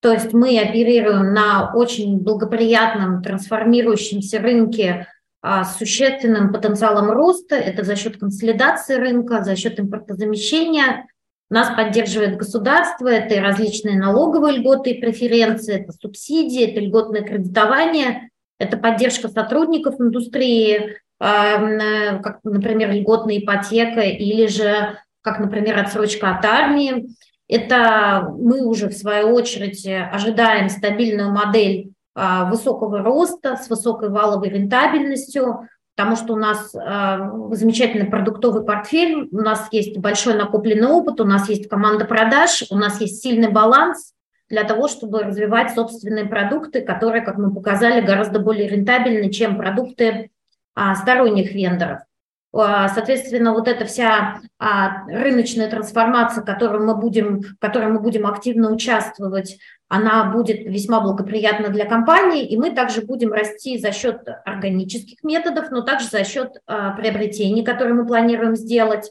То есть мы оперируем на очень благоприятном трансформирующемся рынке а, с существенным потенциалом роста. Это за счет консолидации рынка, за счет импортозамещения. Нас поддерживает государство, это различные налоговые льготы и преференции, это субсидии, это льготное кредитование, это поддержка сотрудников индустрии, как, например, льготная ипотека или же как, например, отсрочка от армии. Это мы уже, в свою очередь, ожидаем стабильную модель а, высокого роста с высокой валовой рентабельностью, потому что у нас а, замечательный продуктовый портфель, у нас есть большой накопленный опыт, у нас есть команда продаж, у нас есть сильный баланс для того, чтобы развивать собственные продукты, которые, как мы показали, гораздо более рентабельны, чем продукты сторонних вендоров. А, соответственно, вот эта вся а, рыночная трансформация, которую мы будем, в которой мы будем активно участвовать, она будет весьма благоприятна для компании, и мы также будем расти за счет органических методов, но также за счет приобретений, которые мы планируем сделать.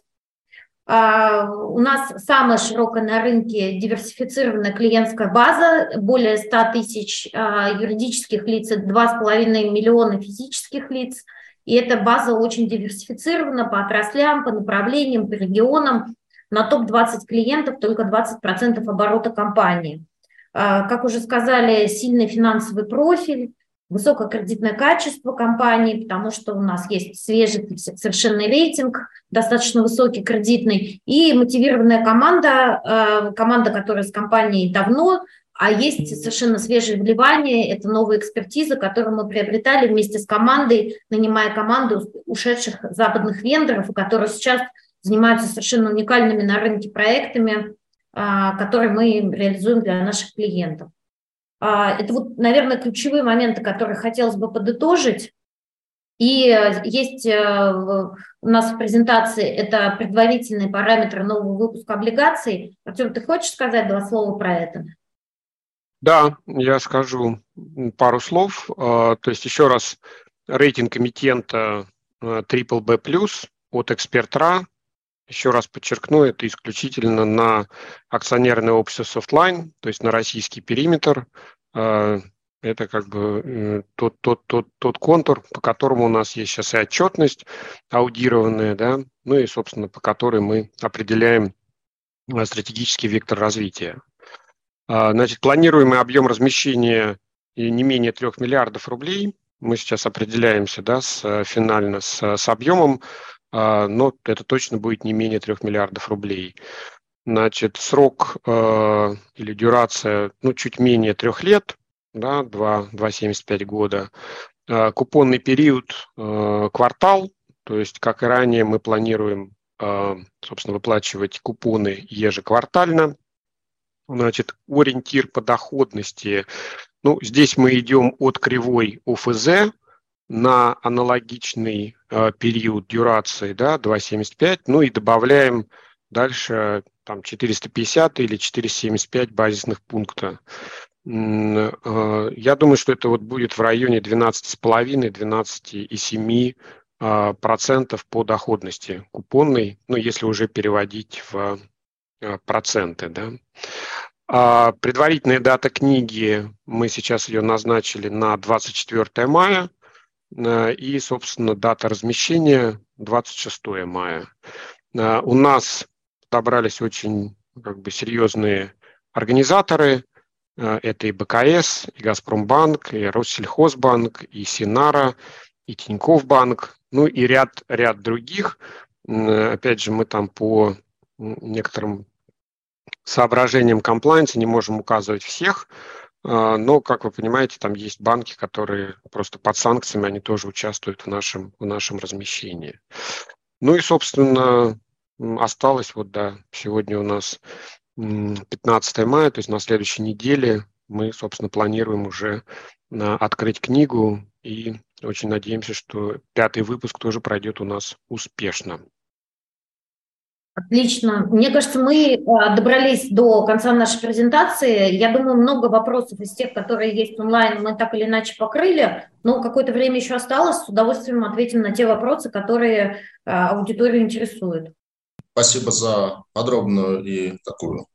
У нас самая широкая на рынке диверсифицированная клиентская база, более 100 тысяч юридических лиц, 2,5 миллиона физических лиц – и эта база очень диверсифицирована по отраслям, по направлениям, по регионам. На топ-20 клиентов только 20% оборота компании. А, как уже сказали, сильный финансовый профиль, высокое кредитное качество компании, потому что у нас есть свежий совершенный рейтинг, достаточно высокий кредитный, и мотивированная команда, а, команда, которая с компанией давно, а есть совершенно свежие вливания, это новая экспертиза, которую мы приобретали вместе с командой, нанимая команду ушедших западных вендоров, которые сейчас занимаются совершенно уникальными на рынке проектами, а, которые мы реализуем для наших клиентов. А, это вот, наверное, ключевые моменты, которые хотелось бы подытожить. И есть э, у нас в презентации это предварительные параметры нового выпуска облигаций. Артем, ты хочешь сказать два слова про это? Да, я скажу пару слов. А, то есть еще раз, рейтинг эмитента Triple B+, от Экспертра. Еще раз подчеркну, это исключительно на акционерное общество Softline, то есть на российский периметр. А, это как бы э, тот, тот, тот, тот контур, по которому у нас есть сейчас и отчетность аудированная, да, ну и, собственно, по которой мы определяем стратегический вектор развития. А, значит, планируемый объем размещения не менее 3 миллиардов рублей. Мы сейчас определяемся да, с, финально с, с объемом, а, но это точно будет не менее 3 миллиардов рублей. Значит, срок э, или дюрация ну, чуть менее трех лет, да, 2,75 года. Э, купонный период э, квартал, то есть, как и ранее, мы планируем, э, собственно, выплачивать купоны ежеквартально – Значит, ориентир по доходности. Ну, здесь мы идем от кривой ОФЗ на аналогичный э, период дюрации, да, 2,75, ну и добавляем дальше там 450 или 475 базисных пункта. Э, я думаю, что это вот будет в районе 12,5-12,7 э, процентов по доходности купонной, ну, если уже переводить в э, проценты, да. А предварительная дата книги, мы сейчас ее назначили на 24 мая, э, и, собственно, дата размещения 26 мая. Э, у нас добрались очень как бы, серьезные организаторы, э, это и БКС, и Газпромбанк, и Россельхозбанк, и Синара, и Тинькофф банк, ну и ряд, ряд других. Опять же, мы там по некоторым соображениям комплайенса не можем указывать всех, а, но, как вы понимаете, там есть банки, которые просто под санкциями, они тоже участвуют в нашем, в нашем размещении. Ну и, собственно, осталось вот, да, сегодня у нас 15 мая, то есть на следующей неделе мы, собственно, планируем уже открыть книгу и очень надеемся, что пятый выпуск тоже пройдет у нас успешно. Отлично. Мне кажется, мы э, добрались до конца нашей презентации. Я думаю, много вопросов из тех, которые есть онлайн, мы так или иначе покрыли. Но какое-то время еще осталось. С удовольствием ответим на те вопросы, которые э, аудиторию интересуют. Спасибо за подробную и такую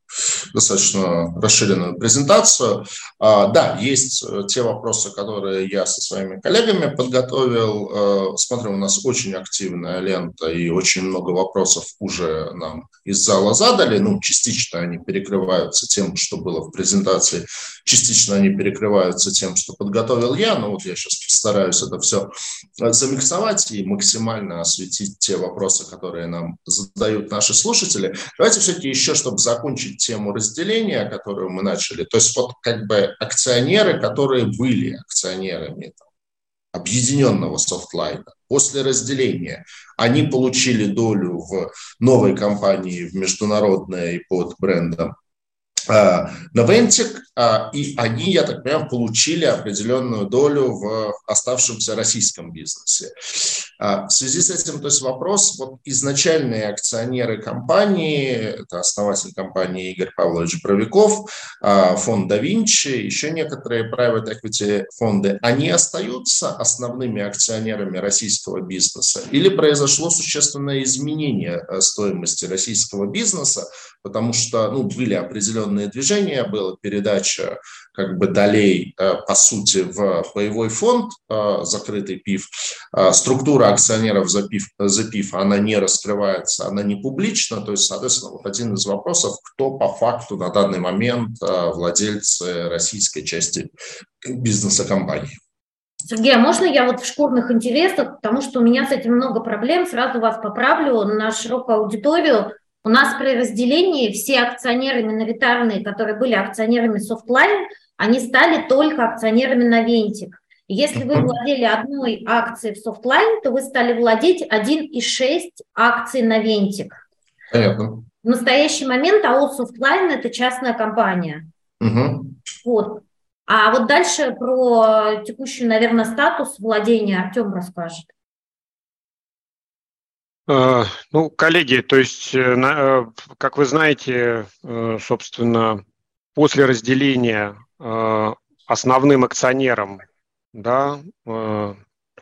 достаточно расширенную презентацию. А, да, есть э, те вопросы, которые я со своими коллегами подготовил. Э, смотрю, у нас очень активная лента и очень много вопросов уже нам из зала задали. Ну, частично они перекрываются тем, что было в презентации, частично они перекрываются тем, что подготовил я. Но вот я сейчас постараюсь это все замиксовать и максимально осветить те вопросы, которые нам задают наши слушатели. Давайте все-таки еще, чтобы закончить тему разделения, которую мы начали, то есть вот как бы акционеры, которые были акционерами там, объединенного софтлайна, после разделения они получили долю в новой компании, в международной под брендом Новентик, а, и они, я так понимаю, получили определенную долю в оставшемся российском бизнесе. А, в связи с этим, то есть вопрос, вот изначальные акционеры компании, это основатель компании Игорь Павлович Бровиков, а, фонд да Винчи, еще некоторые private equity фонды, они остаются основными акционерами российского бизнеса? Или произошло существенное изменение стоимости российского бизнеса, потому что ну, были определенные движения, была передача как бы долей, э, по сути, в боевой фонд, э, закрытый ПИФ. Э, структура акционеров за ПИФ, за ПИФ, она не раскрывается, она не публична. То есть, соответственно, вот один из вопросов, кто по факту на данный момент владельцы российской части бизнеса компании. Сергей, а можно я вот в шкурных интересах, потому что у меня с этим много проблем, сразу вас поправлю на широкую аудиторию. У нас при разделении все акционеры миноритарные, которые были акционерами Softline, они стали только акционерами на Вентик. Если вы владели одной акцией в Softline, то вы стали владеть 1,6 акций на Вентик. Понятно. В настоящий момент АО Softline – это частная компания. Угу. Вот. А вот дальше про текущий, наверное, статус владения Артем расскажет. Э, ну, коллеги, то есть, э, э, как вы знаете, собственно, после разделения основным акционером да,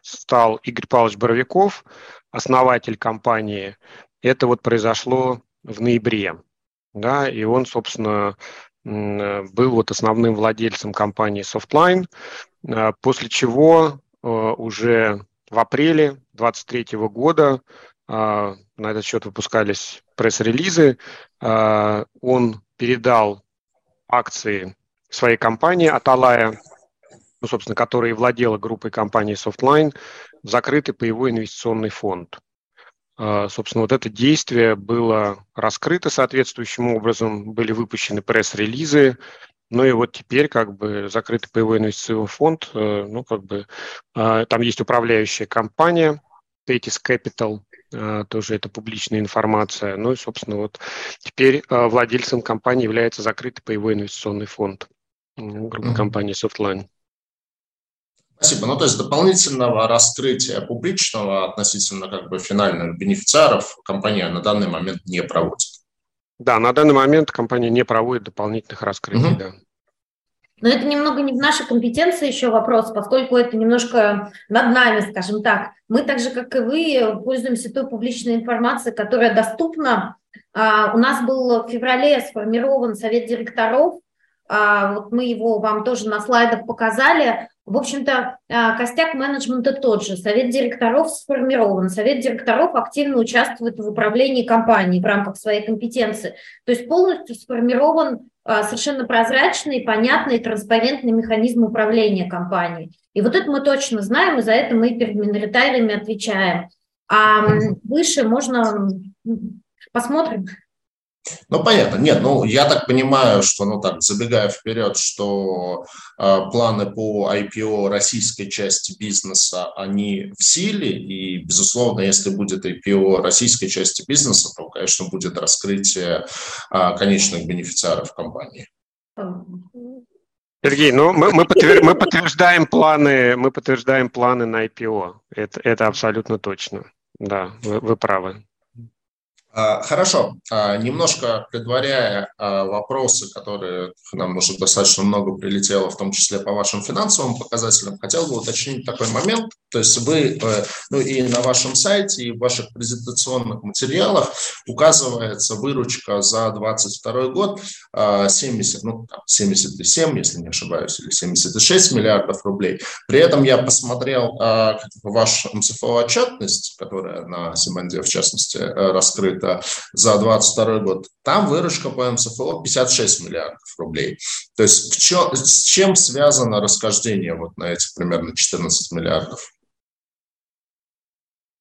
стал Игорь Павлович Боровиков, основатель компании. Это вот произошло в ноябре. Да, и он, собственно, был вот основным владельцем компании Softline, после чего уже в апреле 2023 года на этот счет выпускались пресс-релизы. Он передал акции своей компании Аталая, ну, собственно, которая владела группой компании Softline, закрытый паевой инвестиционный фонд. А, собственно, вот это действие было раскрыто соответствующим образом, были выпущены пресс-релизы, ну и вот теперь как бы закрытый паевой инвестиционный фонд, э, ну как бы там есть управляющая компания Tetis Capital, а, тоже это публичная информация. Ну и, собственно, вот теперь а, владельцем компании является закрытый паевой инвестиционный фонд группы mm-hmm. компании Softline. Спасибо. Ну, то есть дополнительного раскрытия публичного относительно как бы финальных бенефициаров компания на данный момент не проводит. Да, на данный момент компания не проводит дополнительных раскрытий, угу. да. Но это немного не в нашей компетенции еще вопрос, поскольку это немножко над нами, скажем так. Мы так же, как и вы, пользуемся той публичной информацией, которая доступна. А, у нас был в феврале сформирован совет директоров, вот мы его вам тоже на слайдах показали. В общем-то, а, костяк менеджмента тот же. Совет директоров сформирован. Совет директоров активно участвует в управлении компанией в рамках своей компетенции. То есть полностью сформирован а, совершенно прозрачный, понятный, транспарентный механизм управления компанией. И вот это мы точно знаем, и за это мы перед миноритариями отвечаем. А выше можно посмотрим. Ну, понятно. Нет, ну, я так понимаю, что, ну, так, забегая вперед, что э, планы по IPO российской части бизнеса, они в силе, и, безусловно, если будет IPO российской части бизнеса, то, конечно, будет раскрытие э, конечных бенефициаров компании. Сергей, ну мы, мы, подтвер, мы подтверждаем планы, мы подтверждаем планы на IPO. Это, это абсолютно точно. Да, вы, вы правы. А, хорошо, а, немножко предваряя а, вопросы, которые нам уже достаточно много прилетело, в том числе по вашим финансовым показателям, хотел бы уточнить такой момент. То есть вы, э, ну и на вашем сайте, и в ваших презентационных материалах указывается выручка за 2022 год 70, ну 77, если не ошибаюсь, или 76 миллиардов рублей. При этом я посмотрел ваш МСФО отчетность, которая на Симанде в частности раскрыта за 2022 год. Там выручка по МСФО 56 миллиардов рублей. То есть в чем, с чем связано расхождение вот на эти примерно 14 миллиардов?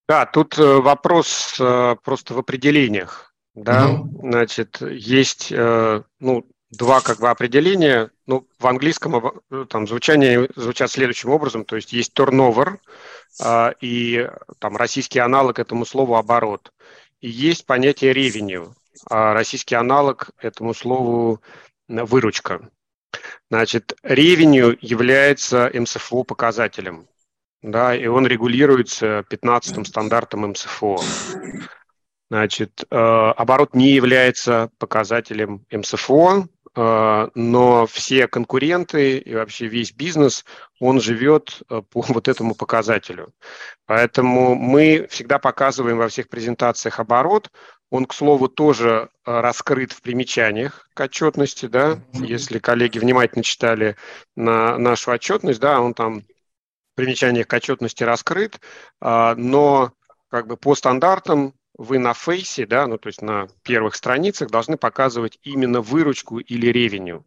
Да, тут э, вопрос э, просто в определениях. Да, угу. значит, есть э, ну, два как бы определения. Ну, в английском там звучание звучат следующим образом, то есть есть turnover и там российский аналог этому слову оборот. И есть понятие revenue, а российский аналог этому слову выручка. Значит, revenue является МСФО показателем да, и он регулируется 15-м стандартом МСФО. Значит, э, оборот не является показателем МСФО, э, но все конкуренты и вообще весь бизнес, он живет э, по вот этому показателю. Поэтому мы всегда показываем во всех презентациях оборот. Он, к слову, тоже раскрыт в примечаниях к отчетности, да, если коллеги внимательно читали на нашу отчетность, да, он там примечаниях к отчетности раскрыт, а, но как бы по стандартам вы на фейсе, да, ну то есть на первых страницах должны показывать именно выручку или ревеню.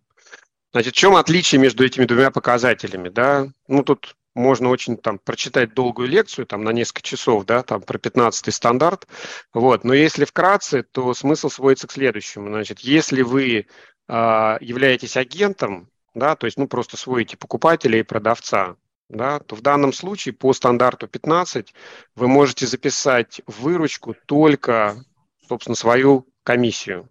Значит, в чем отличие между этими двумя показателями, да? Ну тут можно очень там прочитать долгую лекцию там на несколько часов, да, там про 15 стандарт, вот. Но если вкратце, то смысл сводится к следующему. Значит, если вы э, являетесь агентом, да, то есть ну просто сводите покупателя и продавца, да, то в данном случае по стандарту 15 вы можете записать в выручку только, собственно, свою комиссию.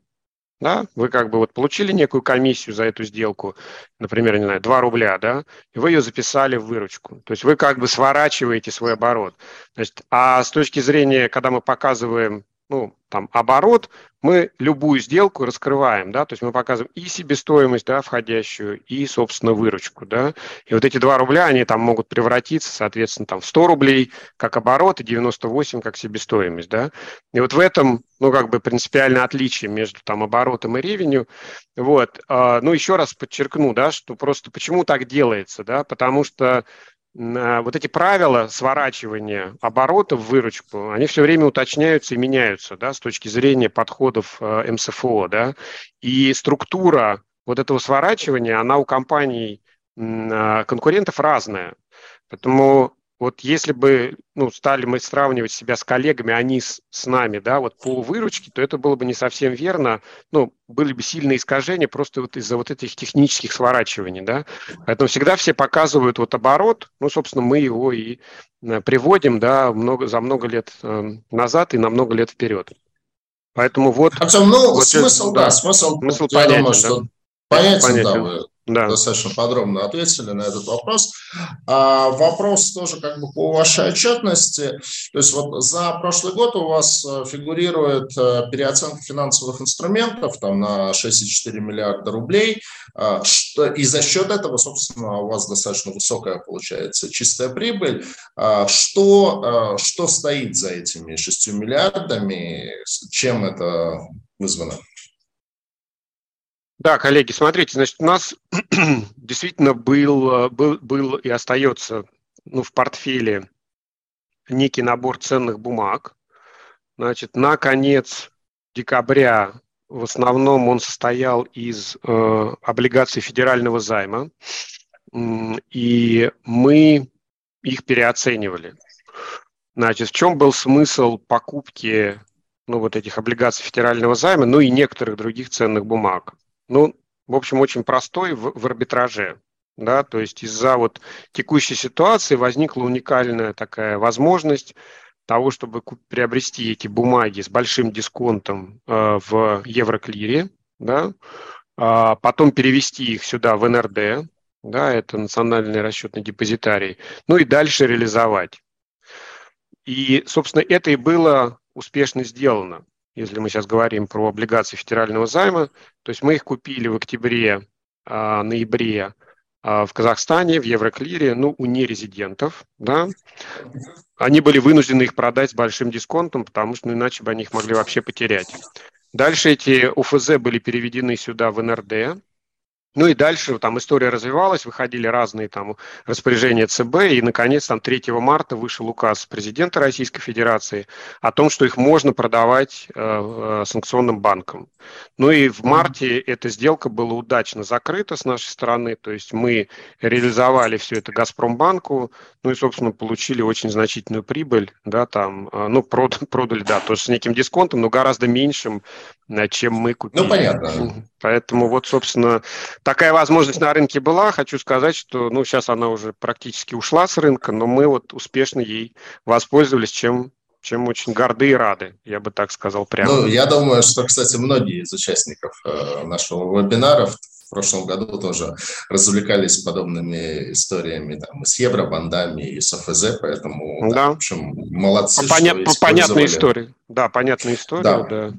Да? Вы как бы вот получили некую комиссию за эту сделку, например, не знаю, 2 рубля, да, и вы ее записали в выручку. То есть вы как бы сворачиваете свой оборот. Значит, а с точки зрения, когда мы показываем ну, там, оборот, мы любую сделку раскрываем, да, то есть мы показываем и себестоимость, да, входящую, и, собственно, выручку, да, и вот эти 2 рубля, они там могут превратиться, соответственно, там в 100 рублей как оборот и 98 как себестоимость, да, и вот в этом, ну, как бы принципиальное отличие между там оборотом и ревенью, вот, а, ну, еще раз подчеркну, да, что просто почему так делается, да, потому что вот эти правила сворачивания оборотов в выручку, они все время уточняются и меняются, да, с точки зрения подходов э, МСФО, да, и структура вот этого сворачивания, она у компаний э, конкурентов разная. Поэтому вот если бы ну, стали мы сравнивать себя с коллегами, они с, с нами, да, вот по выручке, то это было бы не совсем верно. Ну, были бы сильные искажения просто вот из-за вот этих технических сворачиваний, да. Поэтому всегда все показывают вот оборот, ну, собственно, мы его и э, приводим, да, много, за много лет э, назад и на много лет вперед. Поэтому вот... Артем, ну, вот смысл, это, да, смысл, смысл я понятен, думаю, что да? понятен, понятен. да, вы да. достаточно подробно ответили на этот вопрос. А, вопрос тоже как бы по вашей отчетности. То есть вот за прошлый год у вас э, фигурирует э, переоценка финансовых инструментов там на 6,4 миллиарда рублей. А, что, и за счет этого, собственно, у вас достаточно высокая получается чистая прибыль. А, что, что стоит за этими 6 миллиардами? Чем это вызвано? Да, коллеги, смотрите, значит, у нас действительно был, был, был и остается ну, в портфеле некий набор ценных бумаг. Значит, на конец декабря в основном он состоял из э, облигаций федерального займа, и мы их переоценивали. Значит, в чем был смысл покупки ну, вот этих облигаций федерального займа, ну и некоторых других ценных бумаг? Ну, в общем, очень простой в, в арбитраже. Да, то есть из-за вот текущей ситуации возникла уникальная такая возможность того, чтобы приобрести эти бумаги с большим дисконтом э, в Евроклире, да, а потом перевести их сюда в НРД, да, это национальный расчетный депозитарий, ну и дальше реализовать. И, собственно, это и было успешно сделано если мы сейчас говорим про облигации федерального займа, то есть мы их купили в октябре, а, ноябре в Казахстане, в Евроклире, ну, у нерезидентов, да, они были вынуждены их продать с большим дисконтом, потому что ну, иначе бы они их могли вообще потерять. Дальше эти УФЗ были переведены сюда в НРД, ну и дальше там история развивалась, выходили разные там распоряжения ЦБ, и, наконец, там 3 марта вышел указ президента Российской Федерации о том, что их можно продавать э, э, санкционным банкам. Ну и в марте эта сделка была удачно закрыта с нашей стороны, то есть мы реализовали все это Газпромбанку, ну и, собственно, получили очень значительную прибыль, да, там, э, ну, прод, продали, да, тоже с неким дисконтом, но гораздо меньшим, э, чем мы купили. Ну, понятно. Поэтому вот, собственно, такая возможность на рынке была. Хочу сказать, что ну, сейчас она уже практически ушла с рынка, но мы вот успешно ей воспользовались, чем чем очень горды и рады, я бы так сказал прямо. Ну, я думаю, что, кстати, многие из участников э, нашего вебинара в прошлом году тоже развлекались подобными историями там, и с евробандами, и с ОФЗ, поэтому, да. Да, в общем, молодцы, По, поня- по понятной истории. Да, понятная история, да. да.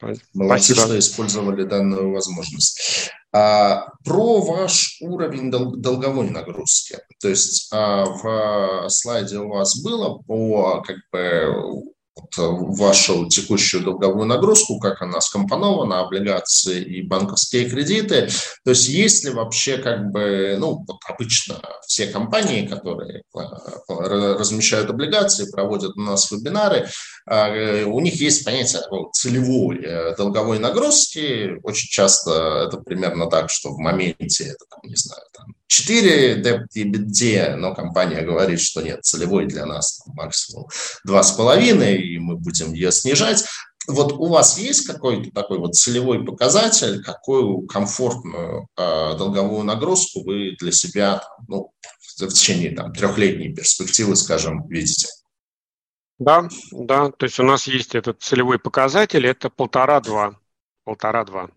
Молодцы, Спасибо. что использовали данную возможность. А, про ваш уровень дол- долговой нагрузки. То есть а, в слайде у вас было по как бы вашу текущую долговую нагрузку, как она скомпонована, облигации и банковские кредиты. То есть есть ли вообще как бы, ну, вот обычно все компании, которые э, размещают облигации, проводят у нас вебинары, э, у них есть понятие целевой э, долговой нагрузки. Очень часто это примерно так, что в моменте это, там, не знаю, там 4 деп EBITDA, но компания говорит, что нет, целевой для нас максимум 2,5, и мы будем ее снижать. Вот у вас есть какой-то такой вот целевой показатель, какую комфортную э, долговую нагрузку вы для себя ну, в течение там, трехлетней перспективы, скажем, видите? Да, да, то есть у нас есть этот целевой показатель, это полтора-два. Полтора-два.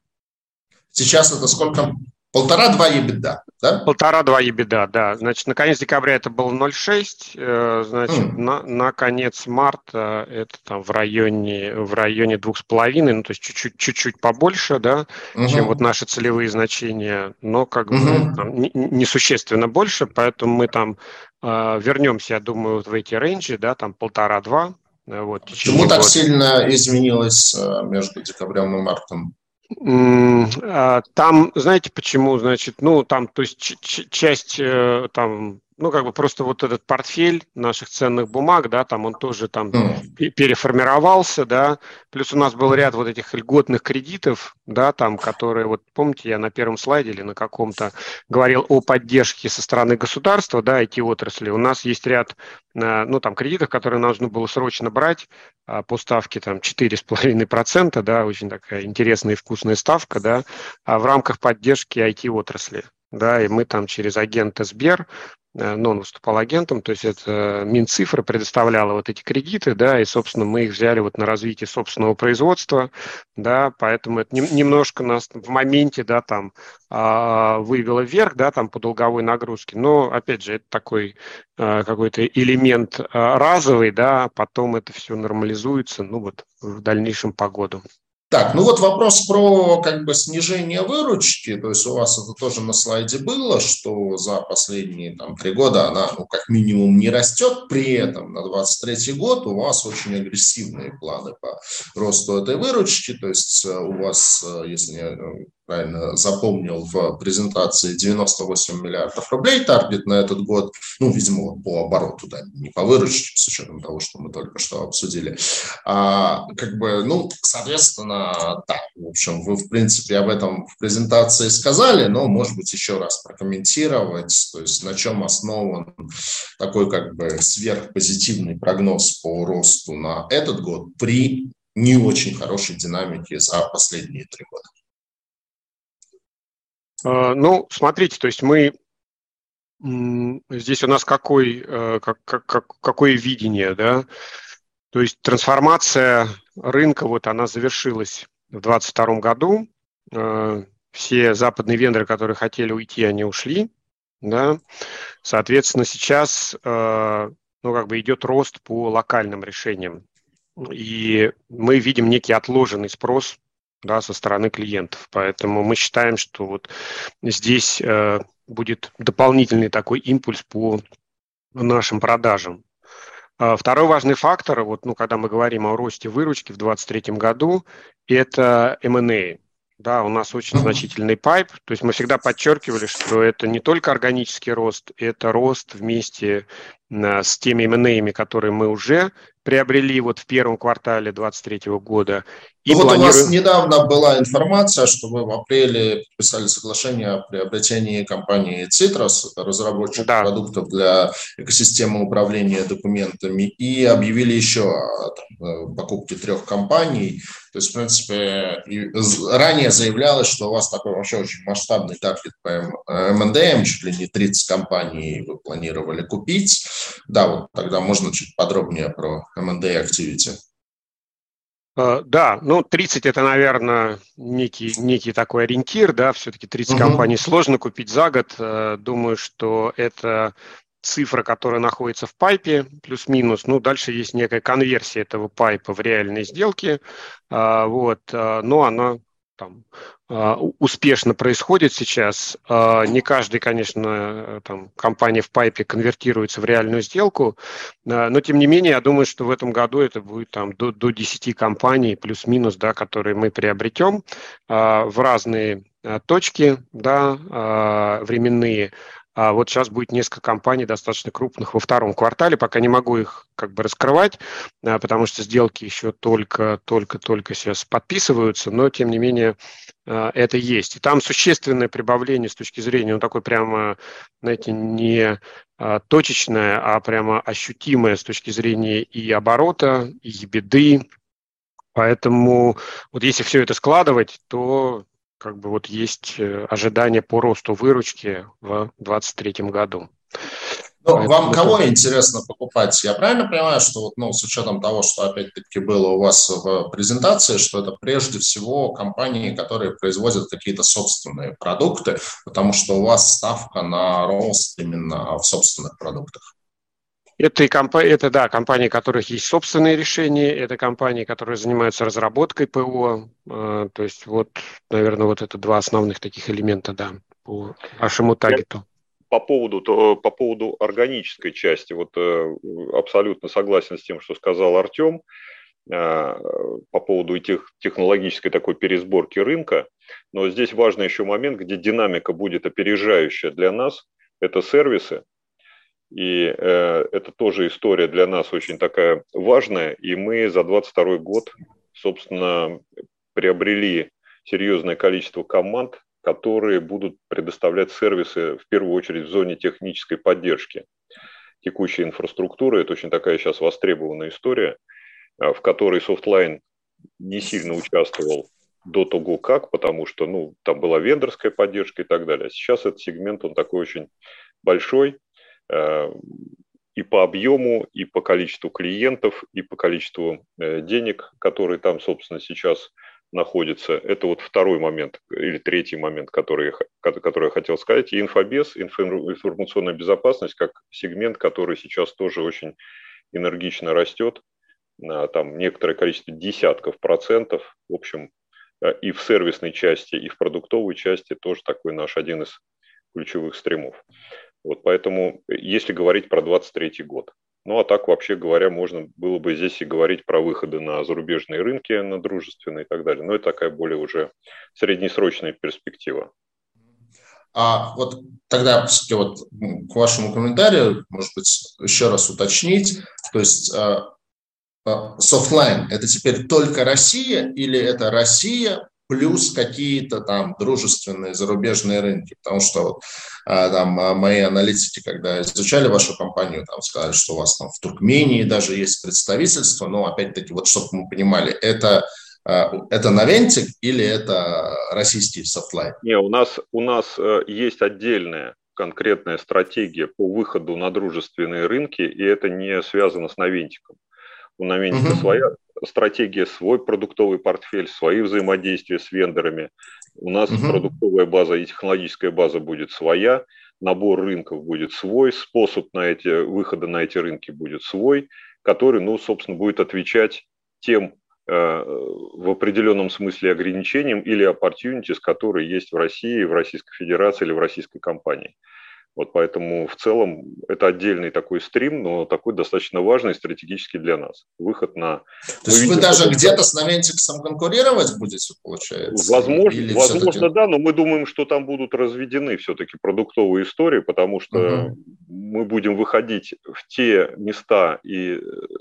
Сейчас это сколько? Полтора-два EBITDA, да? Полтора-два EBITDA, да. Значит, на конец декабря это было 0,6, э, значит, mm. на, на конец марта это там в районе, в районе двух с половиной, ну, то есть чуть-чуть, чуть-чуть побольше, да, uh-huh. чем вот наши целевые значения, но как бы там, несущественно не больше, поэтому мы там э, вернемся, я думаю, вот в эти рейнджи, да, там полтора-два. Э, вот, Почему так сильно изменилось э, между декабрем и мартом? А, там, знаете, почему, значит, ну, там, то есть часть э, там ну, как бы просто вот этот портфель наших ценных бумаг, да, там он тоже там mm. переформировался, да, плюс у нас был ряд вот этих льготных кредитов, да, там, которые, вот помните, я на первом слайде или на каком-то говорил о поддержке со стороны государства, да, IT-отрасли, у нас есть ряд, э, ну, там, кредитов, которые нужно было срочно брать а, по ставке, там, 4,5%, да, очень такая интересная и вкусная ставка, да, а в рамках поддержки IT-отрасли да, и мы там через агента Сбер Э, но он выступал агентом, то есть это Минцифра предоставляла вот эти кредиты, да, и, собственно, мы их взяли вот на развитие собственного производства, да, поэтому это немножко нас в моменте, да, там а, вывело вверх, да, там по долговой нагрузке, но, опять же, это такой а, какой-то элемент а, разовый, да, потом это все нормализуется, ну вот, в дальнейшем по году. Так, ну вот вопрос про как бы снижение выручки, то есть у вас это тоже на слайде было, что за последние там три года она ну, как минимум не растет, при этом на 23 год у вас очень агрессивные планы по росту этой выручки, то есть э, у вас, э, если э, правильно запомнил в презентации 98 миллиардов рублей таргет на этот год, ну, видимо, по обороту, да, не по выручке, с учетом того, что мы только что обсудили. А, как бы, ну, соответственно, да, в общем, вы, в принципе, об этом в презентации сказали, но, может быть, еще раз прокомментировать, то есть на чем основан такой, как бы, сверхпозитивный прогноз по росту на этот год при не очень хорошей динамике за последние три года. А, ну, смотрите, то есть мы здесь у нас какой, э, как, как, какое видение, да? То есть трансформация рынка, вот она завершилась в 2022 году. Э, все западные вендоры, которые хотели уйти, они ушли, да. Соответственно, сейчас, э, ну, как бы идет рост по локальным решениям. И мы видим некий отложенный спрос да, со стороны клиентов. Поэтому мы считаем, что вот здесь э, будет дополнительный такой импульс по нашим продажам. А второй важный фактор, вот, ну, когда мы говорим о росте выручки в 2023 году, это M&A. Да, у нас очень значительный пайп. То есть мы всегда подчеркивали, что это не только органический рост, это рост вместе с теми M&A, которые мы уже приобрели вот в первом квартале 2023 года. И ну, планируем... Вот у вас недавно была информация, что вы в апреле подписали соглашение о приобретении компании Citrus, разработчик да. продуктов для экосистемы управления документами, и объявили еще о покупке трех компаний. То есть, в принципе, ранее заявлялось, что у вас такой вообще очень масштабный таргет по МНДМ, чуть ли не 30 компаний вы планировали купить. Да, вот тогда можно чуть подробнее про M&A activity? Uh, да, ну 30 это, наверное, некий, некий такой ориентир, да, все-таки 30 uh-huh. компаний сложно купить за год. Uh, думаю, что это цифра, которая находится в пайпе, плюс-минус. Ну, дальше есть некая конверсия этого пайпа в реальные сделки, uh, вот, но она там, а, успешно происходит сейчас. А, не каждый, конечно, там, компания в пайпе конвертируется в реальную сделку, а, но тем не менее, я думаю, что в этом году это будет там, до, до 10 компаний плюс-минус, да, которые мы приобретем в разные точки да, временные. А вот сейчас будет несколько компаний достаточно крупных во втором квартале. Пока не могу их как бы раскрывать, а, потому что сделки еще только, только, только сейчас подписываются, но тем не менее а, это есть. И там существенное прибавление с точки зрения, ну, такой прямо, знаете, не а, точечное, а прямо ощутимое с точки зрения и оборота, и беды. Поэтому вот если все это складывать, то как бы вот есть э, ожидания по росту выручки в 2023 году. Ну, вам это... кого интересно покупать? Я правильно понимаю, что вот, ну, с учетом того, что опять-таки было у вас в презентации, что это прежде всего компании, которые производят какие-то собственные продукты, потому что у вас ставка на рост именно в собственных продуктах? Это, и комп... это, да, компании, у которых есть собственные решения, это компании, которые занимаются разработкой ПО. Э, то есть вот, наверное, вот это два основных таких элемента, да, по вашему таргету. По поводу, то, по поводу органической части, вот э, абсолютно согласен с тем, что сказал Артем э, по поводу тех, технологической такой пересборки рынка. Но здесь важный еще момент, где динамика будет опережающая для нас. Это сервисы, и э, это тоже история для нас очень такая важная. И мы за 22 год, собственно, приобрели серьезное количество команд, которые будут предоставлять сервисы в первую очередь в зоне технической поддержки текущей инфраструктуры. Это очень такая сейчас востребованная история, э, в которой Softline не сильно участвовал до того как, потому что ну, там была вендорская поддержка и так далее. А сейчас этот сегмент, он такой очень большой, и по объему, и по количеству клиентов, и по количеству э, денег, которые там, собственно, сейчас находятся. Это вот второй момент или третий момент, который, который я хотел сказать. И инфобез, информационная безопасность, как сегмент, который сейчас тоже очень энергично растет. Там некоторое количество десятков процентов. В общем, э, и в сервисной части, и в продуктовой части тоже такой наш один из ключевых стримов. Вот поэтому, э, если говорить про 23 год. Ну, а так, вообще говоря, можно было бы здесь и говорить про выходы на зарубежные рынки, на дружественные и так далее. Но это такая более уже среднесрочная перспектива. А вот тогда все-таки вот к вашему комментарию, может быть, еще раз уточнить. То есть Softline – это теперь только Россия или это Россия плюс какие-то там дружественные зарубежные рынки, потому что вот, а, там а, мои аналитики, когда изучали вашу компанию, там сказали, что у вас там в Туркмении даже есть представительство, но опять-таки, вот чтобы мы понимали, это а, это Noventiq или это российский Softline? Не, у нас, у нас э, есть отдельная конкретная стратегия по выходу на дружественные рынки, и это не связано с Навентиком. У Навентика угу. своя стратегия, свой продуктовый портфель, свои взаимодействия с вендорами. У нас угу. продуктовая база и технологическая база будет своя, набор рынков будет свой, способ на эти, выхода на эти рынки будет свой, который, ну, собственно, будет отвечать тем в определенном смысле ограничением или opportunities, которые есть в России, в Российской Федерации или в российской компании. Вот поэтому в целом это отдельный такой стрим, но такой достаточно важный стратегически для нас. Выход на... То есть вы даже где-то с Навентиксом конкурировать будете, получается? Возможно, Или возможно да, но мы думаем, что там будут разведены все-таки продуктовые истории, потому что угу. мы будем выходить в те места и э,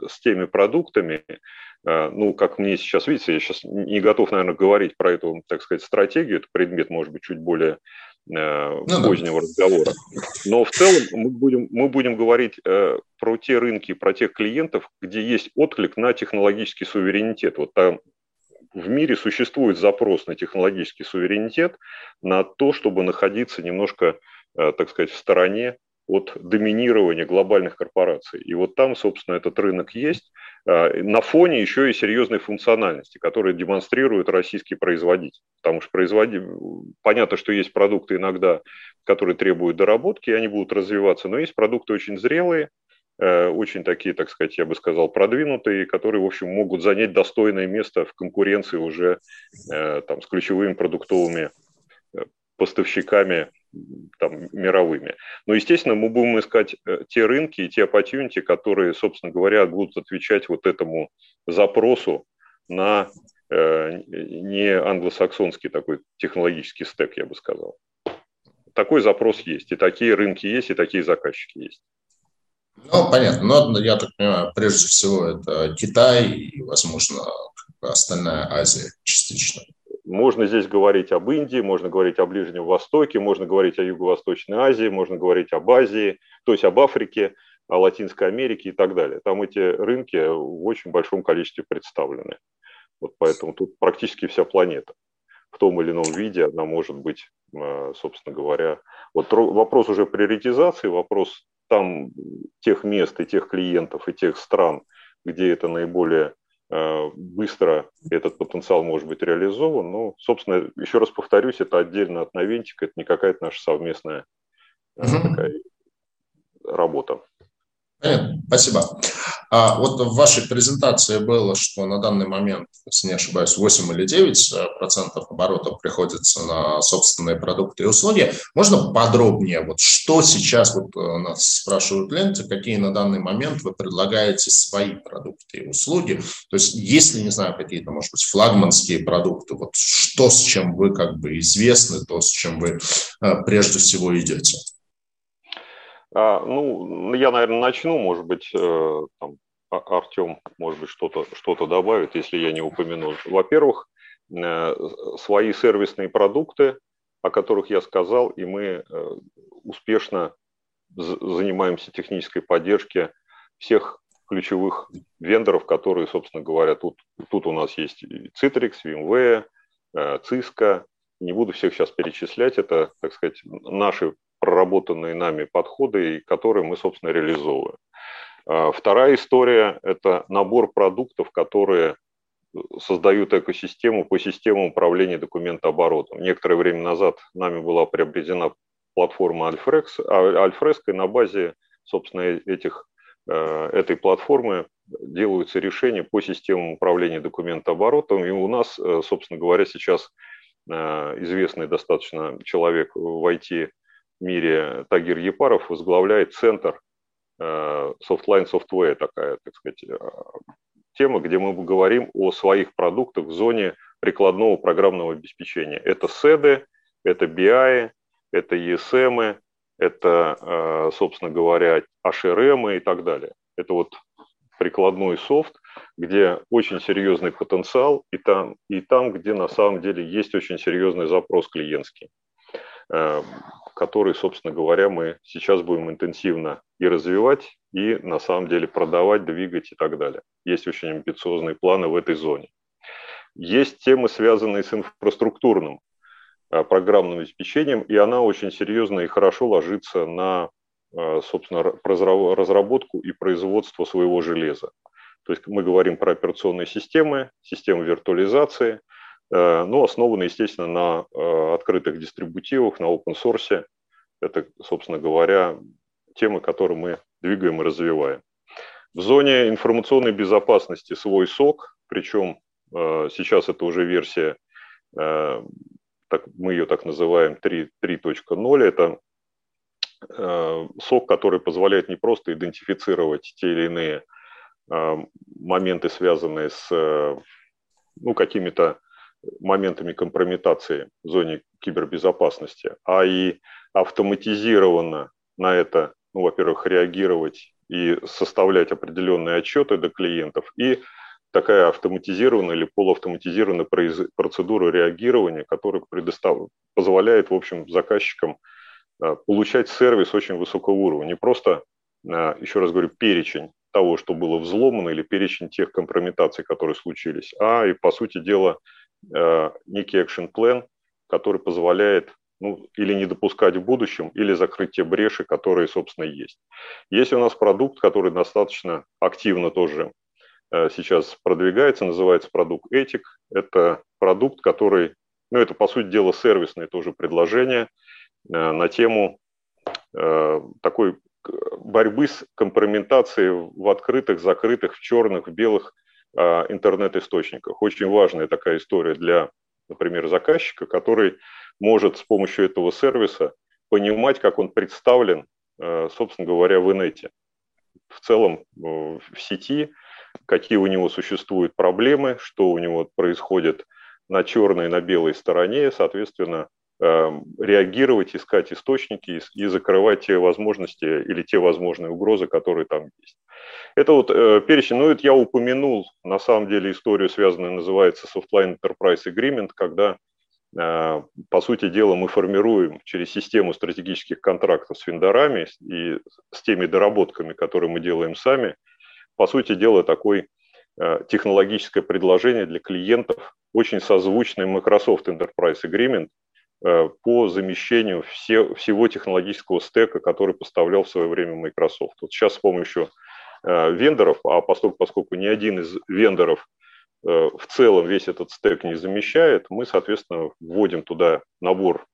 с теми продуктами, э, ну, как мне сейчас видится, я сейчас не готов, наверное, говорить про эту, так сказать, стратегию, это предмет, может быть, чуть более ну, позднего да. разговора. Но в целом мы будем, мы будем говорить э, про те рынки, про тех клиентов, где есть отклик на технологический суверенитет. Вот там в мире существует запрос на технологический суверенитет, на то, чтобы находиться немножко, э, так сказать, в стороне от доминирования глобальных корпораций. И вот там, собственно, этот рынок есть. А, на фоне еще и серьезной функциональности, которые демонстрирует российский производитель. Потому что производитель, понятно, что есть продукты иногда, которые требуют доработки, и они будут развиваться, но есть продукты очень зрелые, э, очень такие, так сказать, я бы сказал, продвинутые, которые, в общем, могут занять достойное место в конкуренции уже э, там, с ключевыми продуктовыми э, поставщиками там, мировыми. Но, естественно, мы будем искать э, те рынки и те opportunity, которые, собственно говоря, будут отвечать вот этому запросу на э, не англосаксонский такой технологический стек, я бы сказал. Такой запрос есть, и такие рынки есть, и такие заказчики есть. Ну, понятно. Но я так понимаю, прежде всего это Китай и, возможно, остальная Азия частично. Можно здесь говорить об Индии, можно говорить о Ближнем Востоке, можно говорить о Юго-Восточной Азии, можно говорить об Азии, то есть об Африке, о Латинской Америке и так далее. Там эти рынки в очень большом количестве представлены. Вот поэтому тут практически вся планета в том или ином виде она может быть, э, собственно говоря. Вот вопрос уже приоритизации, вопрос там тех мест и тех клиентов и тех стран, где это наиболее быстро этот потенциал может быть реализован. Ну, собственно, еще раз повторюсь, это отдельно от Новентика, это не какая-то наша совместная угу. такая работа. Понятно, спасибо. А вот в вашей презентации было, что на данный момент, если не ошибаюсь, 8 или 9 э, процентов оборотов приходится на собственные продукты и услуги. Можно подробнее, вот что сейчас, вот э, нас спрашивают ленты, какие на данный момент вы предлагаете свои продукты и услуги? То есть если, не знаю, какие-то, может быть, флагманские продукты, вот что с чем вы как бы известны, то, с чем вы э, прежде всего идете? А, ну, я, наверное, начну, может быть, э, там, а, Артем, может быть, что-то что добавит, если я не упомяну. Во-первых, э, свои сервисные продукты, о которых я сказал, и мы э, успешно занимаемся технической поддержки всех ключевых вендоров, которые, собственно говоря, тут, тут у нас есть Citrix, VMware, Cisco. Не буду всех сейчас перечислять, это, так сказать, наши проработанные нами подходы, которые мы, собственно, реализовываем. А, вторая история – это набор продуктов, которые создают экосистему по системам управления документооборотом. Некоторое время назад нами была приобретена платформа Alfresco, Alfresco и на базе, собственно, этих, э, этой платформы делаются решения по системам управления документооборотом. И у нас, э, собственно говоря, сейчас э, известный достаточно человек в IT мире Тагир Епаров возглавляет центр э, Softline Software, такая, так сказать, э, тема, где мы говорим о своих продуктах в зоне прикладного программного обеспечения. Это SED, это BI, это ESM, это, э, собственно говоря, HRM и так далее. Это вот прикладной софт, где очень серьезный потенциал, и там, и там, где на самом деле есть очень серьезный запрос клиентский который, собственно говоря, мы сейчас будем интенсивно и развивать, и на самом деле продавать, двигать и так далее. Есть очень амбициозные планы в этой зоне. Есть темы, связанные с инфраструктурным а, программным обеспечением, и она очень серьезно и хорошо ложится на, а, собственно, разработку и производство своего железа. То есть мы говорим про операционные системы, системы виртуализации – Э, ну, основаны, естественно, на э, открытых дистрибутивах, на open source. Это, собственно говоря, темы, которые мы двигаем и развиваем. В зоне информационной безопасности свой сок, причем Сейчас это уже версия, так, мы ее так называем 3.0. Это сок, который позволяет не просто идентифицировать те или иные моменты, связанные с ну, какими-то моментами компрометации в зоне кибербезопасности, а и автоматизированно на это, ну, во-первых, реагировать и составлять определенные отчеты для клиентов, и такая автоматизированная или полуавтоматизированная процедура реагирования, которая предостав... позволяет, в общем, заказчикам а, получать сервис очень высокого уровня. Не просто, а, еще раз говорю, перечень того, что было взломано, или перечень тех компрометаций, которые случились, а и, по сути дела, э, некий экшен-план, который позволяет ну, или не допускать в будущем, или закрыть те бреши, которые, собственно, есть. Есть у нас продукт, который достаточно активно тоже э, сейчас продвигается, называется продукт Этик. Это продукт, который, ну, это, по сути дела, сервисное тоже предложение э, на тему такой борьбы с компрометацией в открытых, закрытых, в черных, в белых интернет-источниках. Очень важная такая история для, например, заказчика, который может с помощью этого сервиса понимать, как он представлен, а, собственно говоря, в инете. В целом в сети, какие у него существуют проблемы, что у него происходит на черной и на белой стороне, соответственно, реагировать, искать источники и закрывать те возможности или те возможные угрозы, которые там есть. Это вот э, перечень, ну это я упомянул, на самом деле историю связанную называется Softline Enterprise Agreement, когда э, по сути дела, мы формируем через систему стратегических контрактов с вендорами и с теми доработками, которые мы делаем сами, по сути дела, такой э, технологическое предложение для клиентов, очень созвучный Microsoft Enterprise Agreement, по замещению все, всего технологического стека, который поставлял в свое время Microsoft. Вот сейчас с помощью э, вендоров, а поскольку, поскольку ни один из вендоров э, в целом весь этот стек не замещает, мы, соответственно, вводим туда набор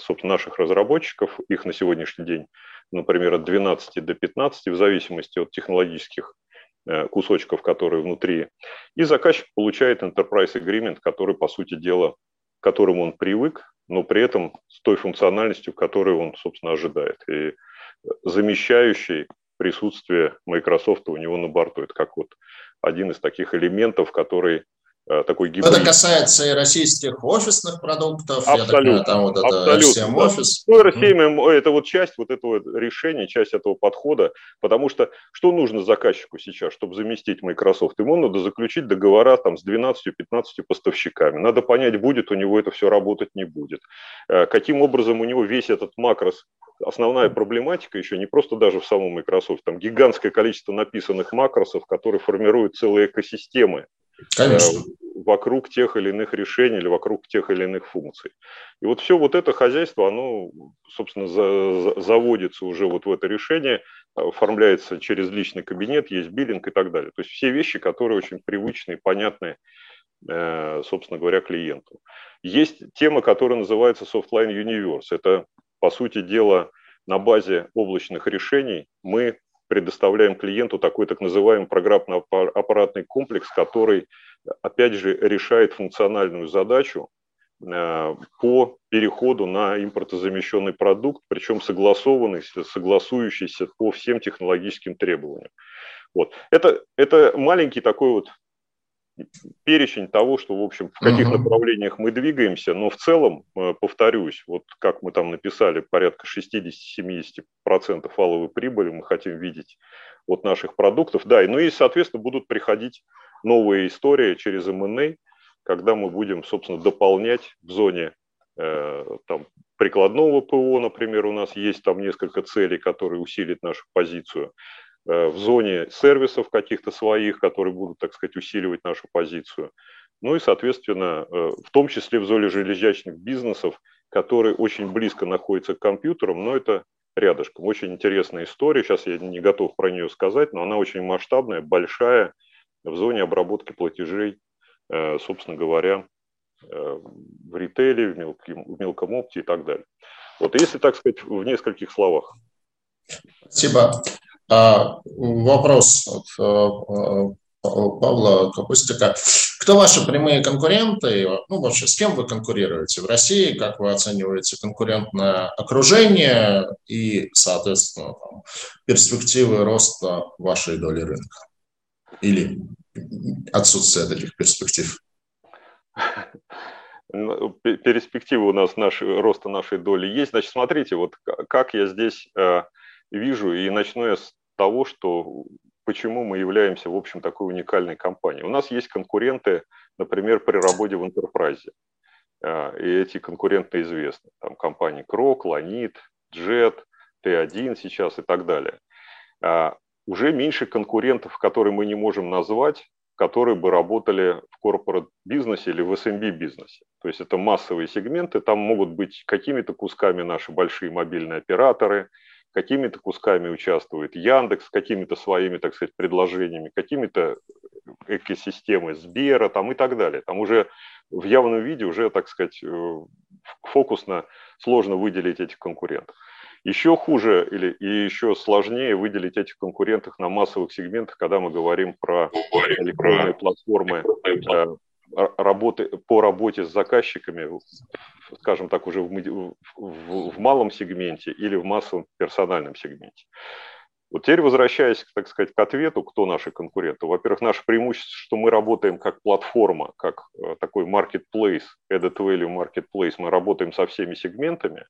собственно, наших разработчиков, их на сегодняшний день, например, от 12 до 15, в зависимости от технологических кусочков, которые внутри. И заказчик получает Enterprise Agreement, который, по сути дела, к которому он привык, но при этом с той функциональностью, которую он, собственно, ожидает. И замещающий присутствие Microsoft у него на борту. Это как вот один из таких элементов, который такой гибрид. Это касается и российских офисных продуктов, абсолютно, я понимаю, там вот это абсолютно. офис. Ну, RCM – это вот часть вот этого решения, часть этого подхода, потому что что нужно заказчику сейчас, чтобы заместить Microsoft? Ему надо заключить договора там с 12-15 поставщиками. Надо понять, будет у него это все работать, не будет. Э, каким образом у него весь этот макрос основная проблематика еще не просто даже в самом Microsoft, там гигантское количество написанных макросов, которые формируют целые экосистемы Конечно. Э, вокруг тех или иных решений или вокруг тех или иных функций. И вот все вот это хозяйство, оно, собственно, за, за, заводится уже вот в это решение, оформляется через личный кабинет, есть биллинг и так далее. То есть все вещи, которые очень привычны и понятны, э, собственно говоря, клиенту. Есть тема, которая называется Softline Universe. Это, по сути дела, на базе облачных решений мы предоставляем клиенту такой так называемый программно-аппаратный комплекс, который, опять же, решает функциональную задачу э, по переходу на импортозамещенный продукт, причем согласованный, согласующийся по всем технологическим требованиям. Вот. Это, это маленький такой вот перечень того, что, в общем, в каких uh-huh. направлениях мы двигаемся, но в целом, э, повторюсь, вот как мы там написали, порядка 60-70% валовой прибыли мы хотим видеть от наших продуктов. Да, ну и, соответственно, будут приходить новые истории через M&A, когда мы будем, собственно, дополнять в зоне э, там, прикладного ПО, например, у нас есть там несколько целей, которые усилят нашу позицию. Э, в зоне сервисов каких-то своих, которые будут, так сказать, усиливать нашу позицию. Ну и, соответственно, э, в том числе в зоне железячных бизнесов, которые очень близко находятся к компьютерам, но это рядышком. Очень интересная история, сейчас я не готов про нее сказать, но она очень масштабная, большая, в зоне обработки платежей, э, собственно говоря, в ритейле, в мелком, в мелком опте и так далее. Вот если, так сказать, в нескольких словах. Спасибо. А, вопрос от э, э, Павла Капустика. Кто ваши прямые конкуренты? Ну, вообще, с кем вы конкурируете в России? Как вы оцениваете конкурентное окружение и, соответственно, там, перспективы роста вашей доли рынка? Или отсутствие таких перспектив? Ну, перспективы у нас наши, роста нашей доли есть. Значит, смотрите, вот как я здесь э, вижу, и начну я с того, что почему мы являемся, в общем, такой уникальной компанией. У нас есть конкуренты, например, при работе в интерпрайзе. Э, и эти конкуренты известны. Там компании Крок, Ланит, Jet, Т1 сейчас и так далее. Э, уже меньше конкурентов, которые мы не можем назвать, которые бы работали в корпорат бизнесе или в SMB бизнесе. То есть это массовые сегменты, там могут быть какими-то кусками наши большие мобильные операторы, какими-то кусками участвует Яндекс, какими-то своими, так сказать, предложениями, какими-то экосистемы Сбера там и так далее. Там уже в явном виде уже, так сказать, э, фокусно сложно выделить этих конкурентов. Еще хуже или и еще сложнее выделить этих конкурентов на массовых сегментах, когда мы говорим про электронные платформы э, работы, по работе с заказчиками, скажем так, уже в, в, в малом сегменте или в массовом персональном сегменте. Вот теперь возвращаясь, так сказать, к ответу, кто наши конкуренты. Во-первых, наше преимущество, что мы работаем как платформа, как э, такой marketplace, added value marketplace, мы работаем со всеми сегментами,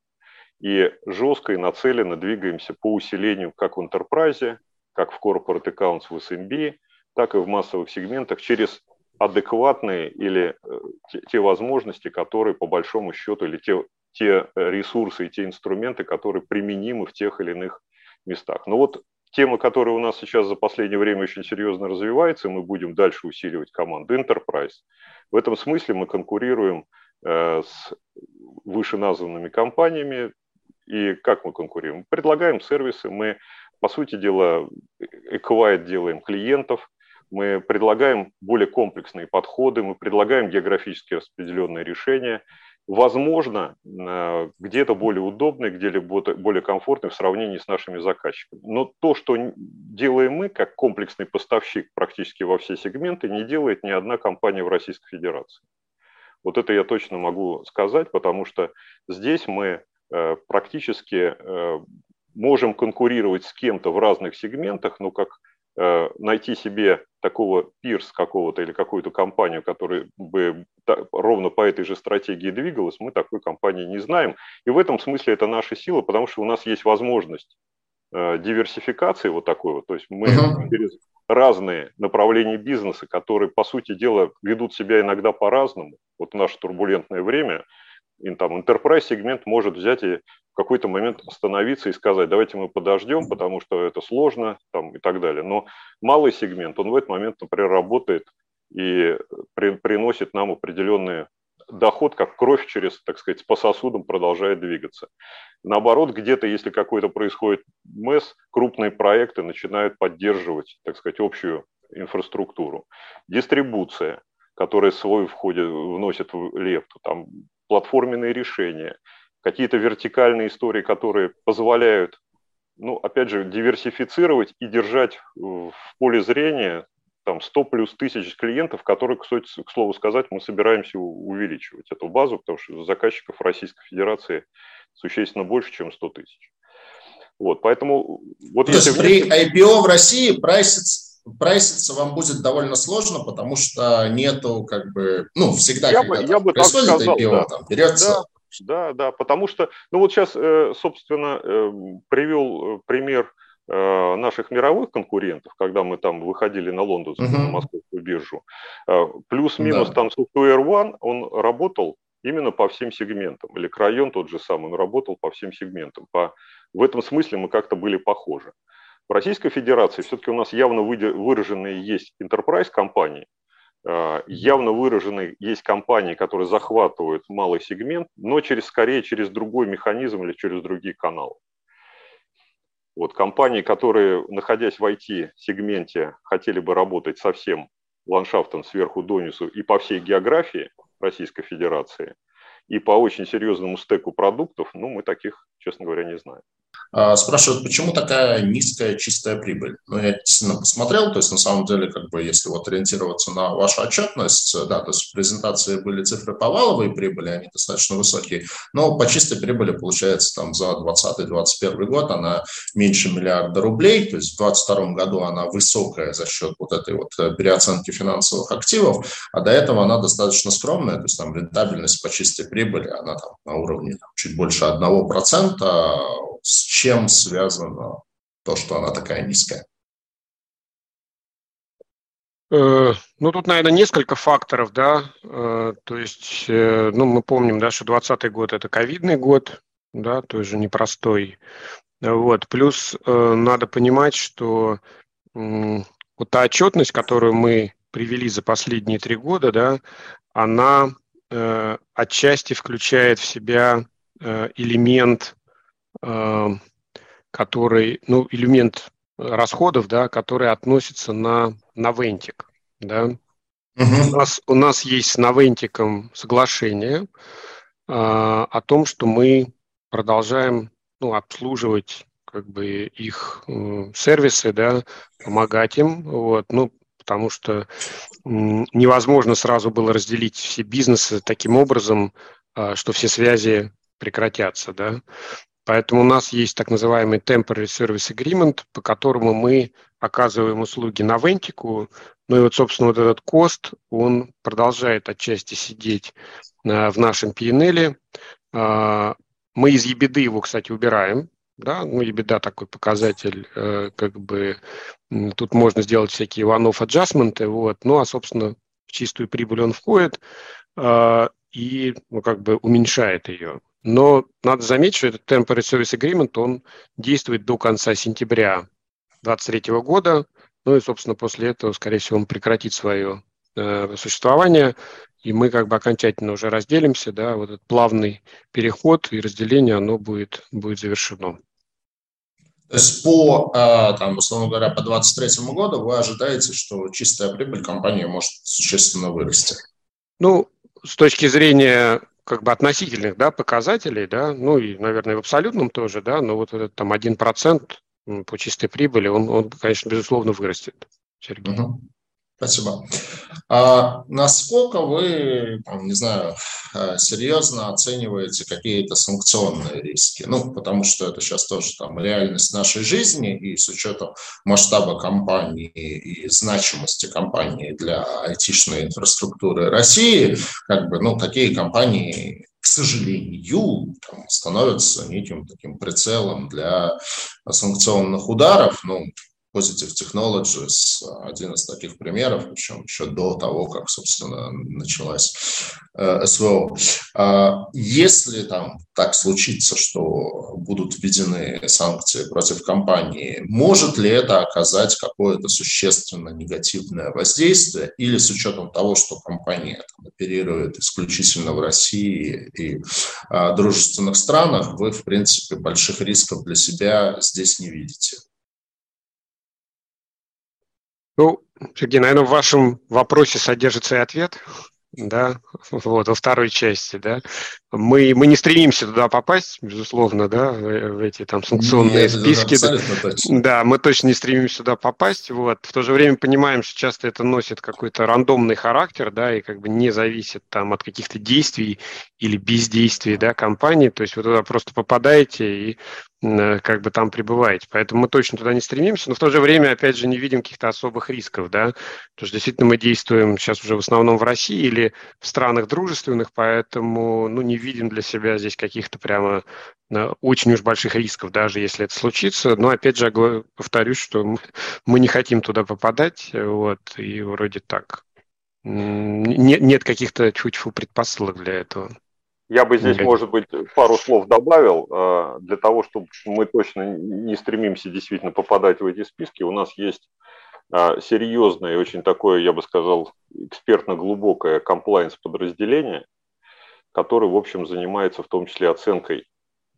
и жестко и нацеленно двигаемся по усилению как в enterprise, как в corporate accounts в SMB, так и в массовых сегментах через адекватные или э, те, те возможности, которые по большому счету, или те, те ресурсы и те инструменты, которые применимы в тех или иных местах. Но вот тема, которая у нас сейчас за последнее время очень серьезно развивается, и мы будем дальше усиливать команду Enterprise. В этом смысле мы конкурируем э, с вышеназванными компаниями, и как мы конкурируем? Предлагаем сервисы, мы, по сути дела, эквайт делаем клиентов, мы предлагаем более комплексные подходы, мы предлагаем географически распределенные решения, возможно, э, где-то более удобные, где-то более комфортные в сравнении с нашими заказчиками. Но то, что делаем мы, как комплексный поставщик практически во все сегменты, не делает ни одна компания в Российской Федерации. Вот это я точно могу сказать, потому что здесь мы Э, практически э, можем конкурировать с кем-то в разных сегментах, но как найти себе такого пирс какого-то или какую-то компанию, которая бы ровно по этой же стратегии двигалась, мы такой компании не знаем. И в этом смысле это наша сила, потому что у нас есть возможность диверсификации вот такой вот. То есть мы uh-huh. через разные направления бизнеса, которые, по сути дела, ведут себя иногда по-разному. Вот в наше турбулентное время – там, enterprise сегмент может взять и какой-то момент остановиться и сказать, давайте мы подождем, потому что это сложно там, и так далее. Но малый сегмент, он в этот момент, например, работает и при, приносит нам определенный доход, как кровь через, так сказать, по сосудам продолжает двигаться. Наоборот, где-то, если какой-то происходит МЭС, крупные проекты начинают поддерживать, так сказать, общую инфраструктуру. Дистрибуция, которая свой входит, вносит в лепту, там платформенные решения, какие-то вертикальные истории, которые позволяют, ну, опять же, диверсифицировать и держать в поле зрения там 100 плюс тысяч клиентов, которые, кстати, к слову сказать, мы собираемся увеличивать эту базу, потому что заказчиков Российской Федерации существенно больше, чем 100 тысяч. Вот, поэтому... Вот То есть при IPO в России прайсится прайситься вам будет довольно сложно, потому что нету как бы, ну, всегда, я когда бы, я бы происходит сказал, IPO, да. там берется... Да, да, да, потому что, ну вот сейчас, э, собственно, э, привел э, пример наших мировых конкурентов, когда мы там выходили на лондонскую, uh-huh. на московскую биржу. Плюс-минус да. там Software One, он работал именно по всем сегментам. Или Крайон тот же самый, он работал по всем сегментам. По... В этом смысле мы как-то были похожи. В Российской Федерации все-таки у нас явно выраженные есть enterprise компании, явно выраженные есть компании, которые захватывают малый сегмент, но через, скорее через другой механизм или через другие каналы. Вот компании, которые, находясь в IT-сегменте, хотели бы работать со всем ландшафтом сверху донизу и по всей географии Российской Федерации, и по очень серьезному стеку продуктов, ну, мы таких, честно говоря, не знаем. А, спрашивают, почему такая низкая чистая прибыль? Ну, я действительно посмотрел, то есть на самом деле, как бы, если вот ориентироваться на вашу отчетность, да, то есть в презентации были цифры по валовой прибыли, они достаточно высокие, но по чистой прибыли, получается, там за 2020-2021 год она меньше миллиарда рублей, то есть в 2022 году она высокая за счет вот этой вот э, переоценки финансовых активов, а до этого она достаточно скромная, то есть там рентабельность по чистой прибыли, она там на уровне там, чуть больше 1%, с чем связано то, что она такая низкая? Э, ну, тут, наверное, несколько факторов, да, э, то есть, э, ну, мы помним, да, что 2020 год – это ковидный год, да, тоже непростой, вот, плюс надо понимать, что вот та отчетность, которую мы привели за последние три года, да, она отчасти включает в себя элемент который, ну, элемент расходов, да, который относится на, на вентик, да. Угу. У, нас, у нас есть с Навентиком соглашение э, о том, что мы продолжаем ну, обслуживать как бы их э, сервисы, да, помогать им, вот, ну, потому что невозможно сразу было разделить все бизнесы таким образом, э, что все связи прекратятся, да. Поэтому у нас есть так называемый Temporary Service Agreement, по которому мы оказываем услуги на Вентику. Ну и вот, собственно, вот этот кост, он продолжает отчасти сидеть э, в нашем PNL. А, мы из ебеды его, кстати, убираем. Да, ну, ебеда такой показатель, э, как бы тут можно сделать всякие one-off adjustment, вот, ну, а, собственно, в чистую прибыль он входит а, и, ну, как бы уменьшает ее. Но надо заметить, что этот Temporary Service Agreement, он действует до конца сентября 2023 года. Ну и, собственно, после этого, скорее всего, он прекратит свое э, существование, и мы как бы окончательно уже разделимся, да, вот этот плавный переход и разделение, оно будет, будет завершено. То есть по, э, там, условно говоря, по 2023 году вы ожидаете, что чистая прибыль компании может существенно вырасти? Ну, с точки зрения как бы относительных да, показателей, да, ну и, наверное, в абсолютном тоже, да, но вот этот там один процент по чистой прибыли, он, он, конечно, безусловно, вырастет, Сергей. Угу. Спасибо. А насколько вы, не знаю, э, серьезно оцениваете какие-то санкционные риски? Ну, потому что это сейчас тоже там реальность нашей жизни, и с учетом масштаба компании и значимости компании для айтишной инфраструктуры России, как бы, ну, такие компании к сожалению, там, становятся неким таким прицелом для санкционных ударов. Ну, Positive Technologies один из таких примеров, причем еще до того, как, собственно, началась э, СВО. А если там так случится, что будут введены санкции против компании, может ли это оказать какое-то существенно негативное воздействие или с учетом того, что компания там, оперирует исключительно в России и а, дружественных странах, вы, в принципе, больших рисков для себя здесь не видите? Ну, Сергей, наверное, в вашем вопросе содержится и ответ, да, вот, во второй части, да. Мы, мы не стремимся туда попасть, безусловно, да, в, эти там санкционные Нет, списки. Да, точно. да, мы точно не стремимся туда попасть, вот. В то же время понимаем, что часто это носит какой-то рандомный характер, да, и как бы не зависит там от каких-то действий или бездействий, да, компании, то есть вы туда просто попадаете и Э, как бы там пребываете. Поэтому мы точно туда не стремимся, но в то же время, опять же, не видим каких-то особых рисков, да, потому что действительно мы действуем сейчас уже в основном в России или в странах дружественных, поэтому, ну, не видим для себя здесь каких-то прямо очень уж больших рисков, даже если это случится. Но, опять же, повторюсь, что мы не хотим туда попадать, вот, и вроде так. Нет, нет каких-то чуть-чуть предпосылок для этого. Я бы здесь, может быть, пару слов добавил э, для того, чтобы мы точно не стремимся действительно попадать в эти списки. У нас есть э, серьезное и очень такое, я бы сказал, экспертно-глубокое комплайенс-подразделение, которое, в общем, занимается в том числе оценкой,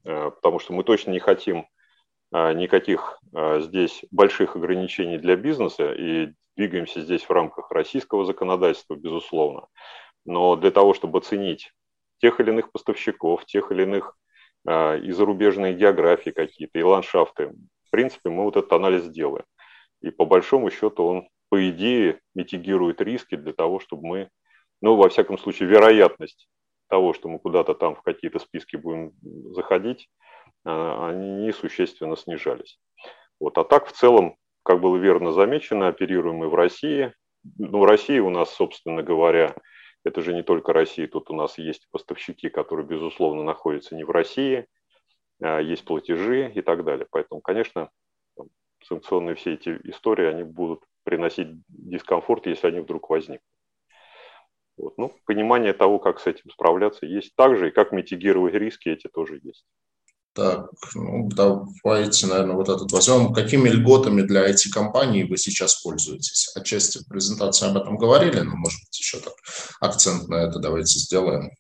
э, потому что мы точно не хотим никаких здесь больших ограничений для бизнеса и двигаемся здесь в рамках российского законодательства, безусловно. Но для того, чтобы оценить тех или иных поставщиков, тех или иных и зарубежные географии какие-то, и ландшафты. В принципе, мы вот этот анализ делаем. И по большому счету он, по идее, митигирует риски для того, чтобы мы, ну, во всяком случае, вероятность того, что мы куда-то там в какие-то списки будем заходить, а, они существенно снижались. Вот. А так, в целом, как было верно замечено, оперируем мы в России. Ну, в России у нас, собственно говоря, это же не только Россия, тут у нас есть поставщики, которые, безусловно, находятся не в России, а есть платежи и так далее. Поэтому, конечно, санкционные все эти истории, они будут приносить дискомфорт, если они вдруг возникнут. Вот. Ну, понимание того, как с этим справляться, есть также, и как митигировать риски, эти тоже есть. Так, ну, давайте, наверное, вот этот возьмем. Какими льготами для IT-компаний вы сейчас пользуетесь? Отчасти в презентации об этом говорили, но, может быть, еще так акцент на это давайте сделаем.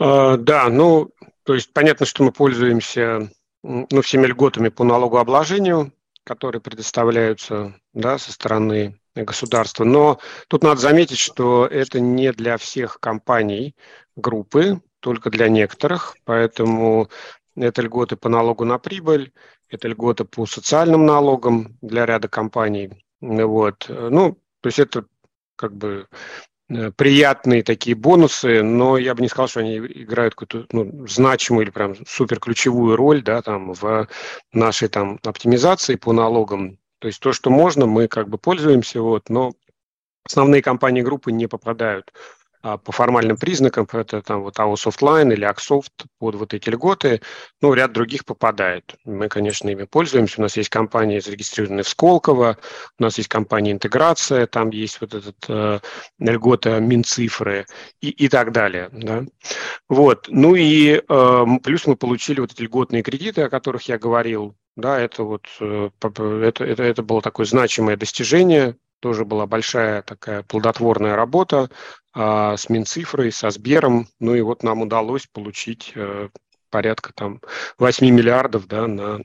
Uh, да, ну, то есть понятно, что мы пользуемся ну, всеми льготами по налогообложению, которые предоставляются да, со стороны государства. Но тут надо заметить, что это не для всех компаний группы, только для некоторых, поэтому это льготы по налогу на прибыль, это льготы по социальным налогам для ряда компаний. Вот. Ну, то есть это как бы э, приятные такие бонусы, но я бы не сказал, что они играют какую-то ну, значимую или прям супер ключевую роль да, там, в нашей там, оптимизации по налогам. То есть то, что можно, мы как бы пользуемся, вот, но основные компании группы не попадают а, по формальным признакам, это там вот AO Softline или Axsoft под вот эти льготы, ну, ряд других попадает. Мы, конечно, ими пользуемся. У нас есть компании, зарегистрированные в Сколково, у нас есть компания Интеграция, там есть вот этот э, льгота Минцифры и, и так далее. Да? Вот. Ну и э, плюс мы получили вот эти льготные кредиты, о которых я говорил. Да, это вот э, это, это, это было такое значимое достижение тоже была большая такая плодотворная работа а, с Минцифрой, со Сбером. Ну и вот нам удалось получить а, порядка там 8 миллиардов да, на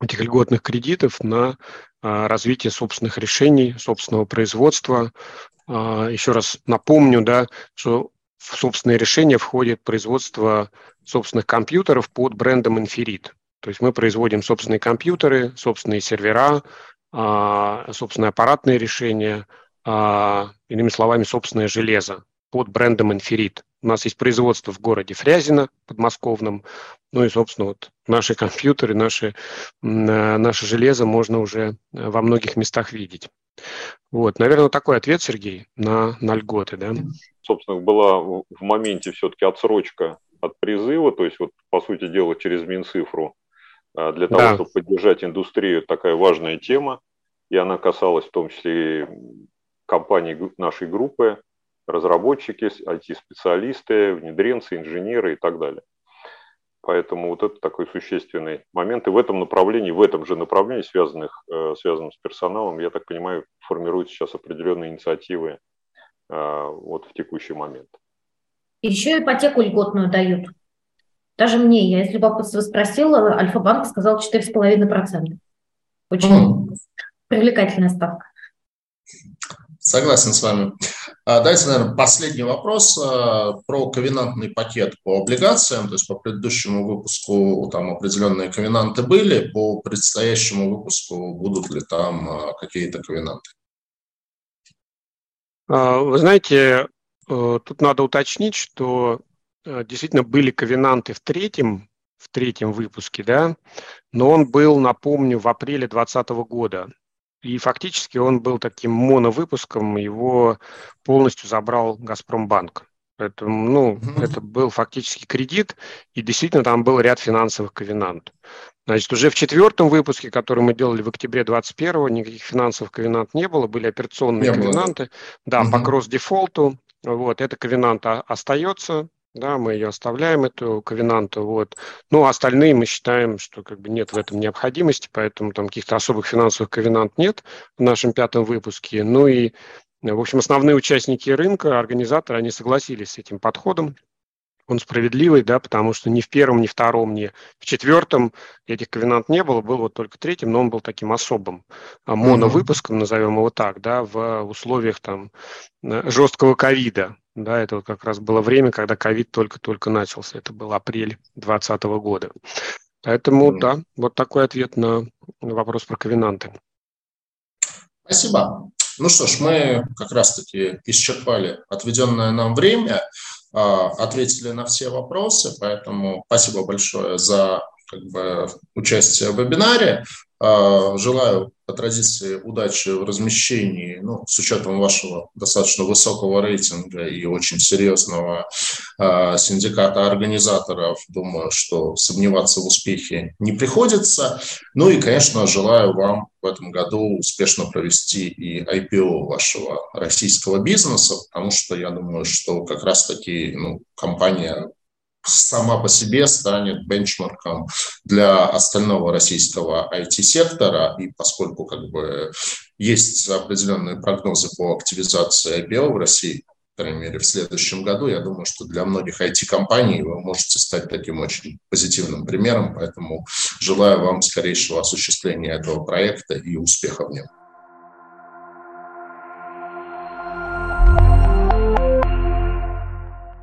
этих льготных кредитов на а, развитие собственных решений, собственного производства. А, еще раз напомню, да, что в собственные решения входит производство собственных компьютеров под брендом Inferit. То есть мы производим собственные компьютеры, собственные сервера, а, собственное аппаратное решение, а, иными словами, собственное железо под брендом Инферит. У нас есть производство в городе Фрязино, подмосковном, ну и, собственно, вот наши компьютеры, наши, наше железо можно уже во многих местах видеть. Вот, наверное, такой ответ, Сергей, на, на льготы, да? Собственно, была в моменте все-таки отсрочка от призыва, то есть вот, по сути дела, через Минцифру для того, да. чтобы поддержать индустрию, такая важная тема, и она касалась в том числе компаний нашей группы, разработчики, IT-специалисты, внедренцы, инженеры и так далее. Поэтому вот это такой существенный момент. И в этом направлении, в этом же направлении, связанных, э, связанном с персоналом, я так понимаю, формируют сейчас определенные инициативы э, вот в текущий момент. Еще ипотеку льготную дают. Даже мне, я из любопытства спросила, Альфа-банк сказал 4,5%. Очень mm. привлекательная ставка. Согласен с вами. А, дайте, наверное, последний вопрос а, про ковенантный пакет по облигациям. То есть по предыдущему выпуску там определенные ковенанты были, по предстоящему выпуску будут ли там а, какие-то ковенанты? Вы знаете, э, тут надо уточнить, что действительно были ковенанты в третьем, в третьем выпуске, да, но он был, напомню, в апреле 2020 года. И фактически он был таким моновыпуском, его полностью забрал Газпромбанк. Поэтому, ну, mm-hmm. это был фактически кредит, и действительно там был ряд финансовых ковенантов. Значит, уже в четвертом выпуске, который мы делали в октябре 2021, никаких финансовых ковенантов не было, были операционные не ковенанты. Было. Да, mm-hmm. по кросс-дефолту. Вот, это ковенант остается, да, мы ее оставляем, эту ковенанту, вот. Ну, а остальные мы считаем, что как бы нет в этом необходимости, поэтому там каких-то особых финансовых ковенант нет в нашем пятом выпуске. Ну и, в общем, основные участники рынка, организаторы, они согласились с этим подходом. Он справедливый, да, потому что ни в первом, ни в втором, ни в четвертом этих ковенант не было, был вот только третьим, но он был таким особым а, моновыпуском, назовем его так, да, в условиях там э, жесткого ковида, Да, это вот как раз было время, когда ковид только-только начался. Это был апрель 2020 года. Поэтому, mm. да, вот такой ответ на вопрос про ковенанты. Спасибо. Ну что ж, мы как раз-таки исчерпали отведенное нам время, а, ответили на все вопросы, поэтому спасибо большое за как бы, участие в вебинаре. А, желаю по традиции удачи в размещении, ну, с учетом вашего достаточно высокого рейтинга и очень серьезного э, синдиката организаторов, думаю, что сомневаться в успехе не приходится. Ну и, конечно, желаю вам в этом году успешно провести и IPO вашего российского бизнеса, потому что я думаю, что как раз-таки ну, компания сама по себе станет бенчмарком для остального российского IT-сектора, и поскольку как бы есть определенные прогнозы по активизации IPO в России, по крайней мере, в следующем году, я думаю, что для многих IT-компаний вы можете стать таким очень позитивным примером, поэтому желаю вам скорейшего осуществления этого проекта и успеха в нем.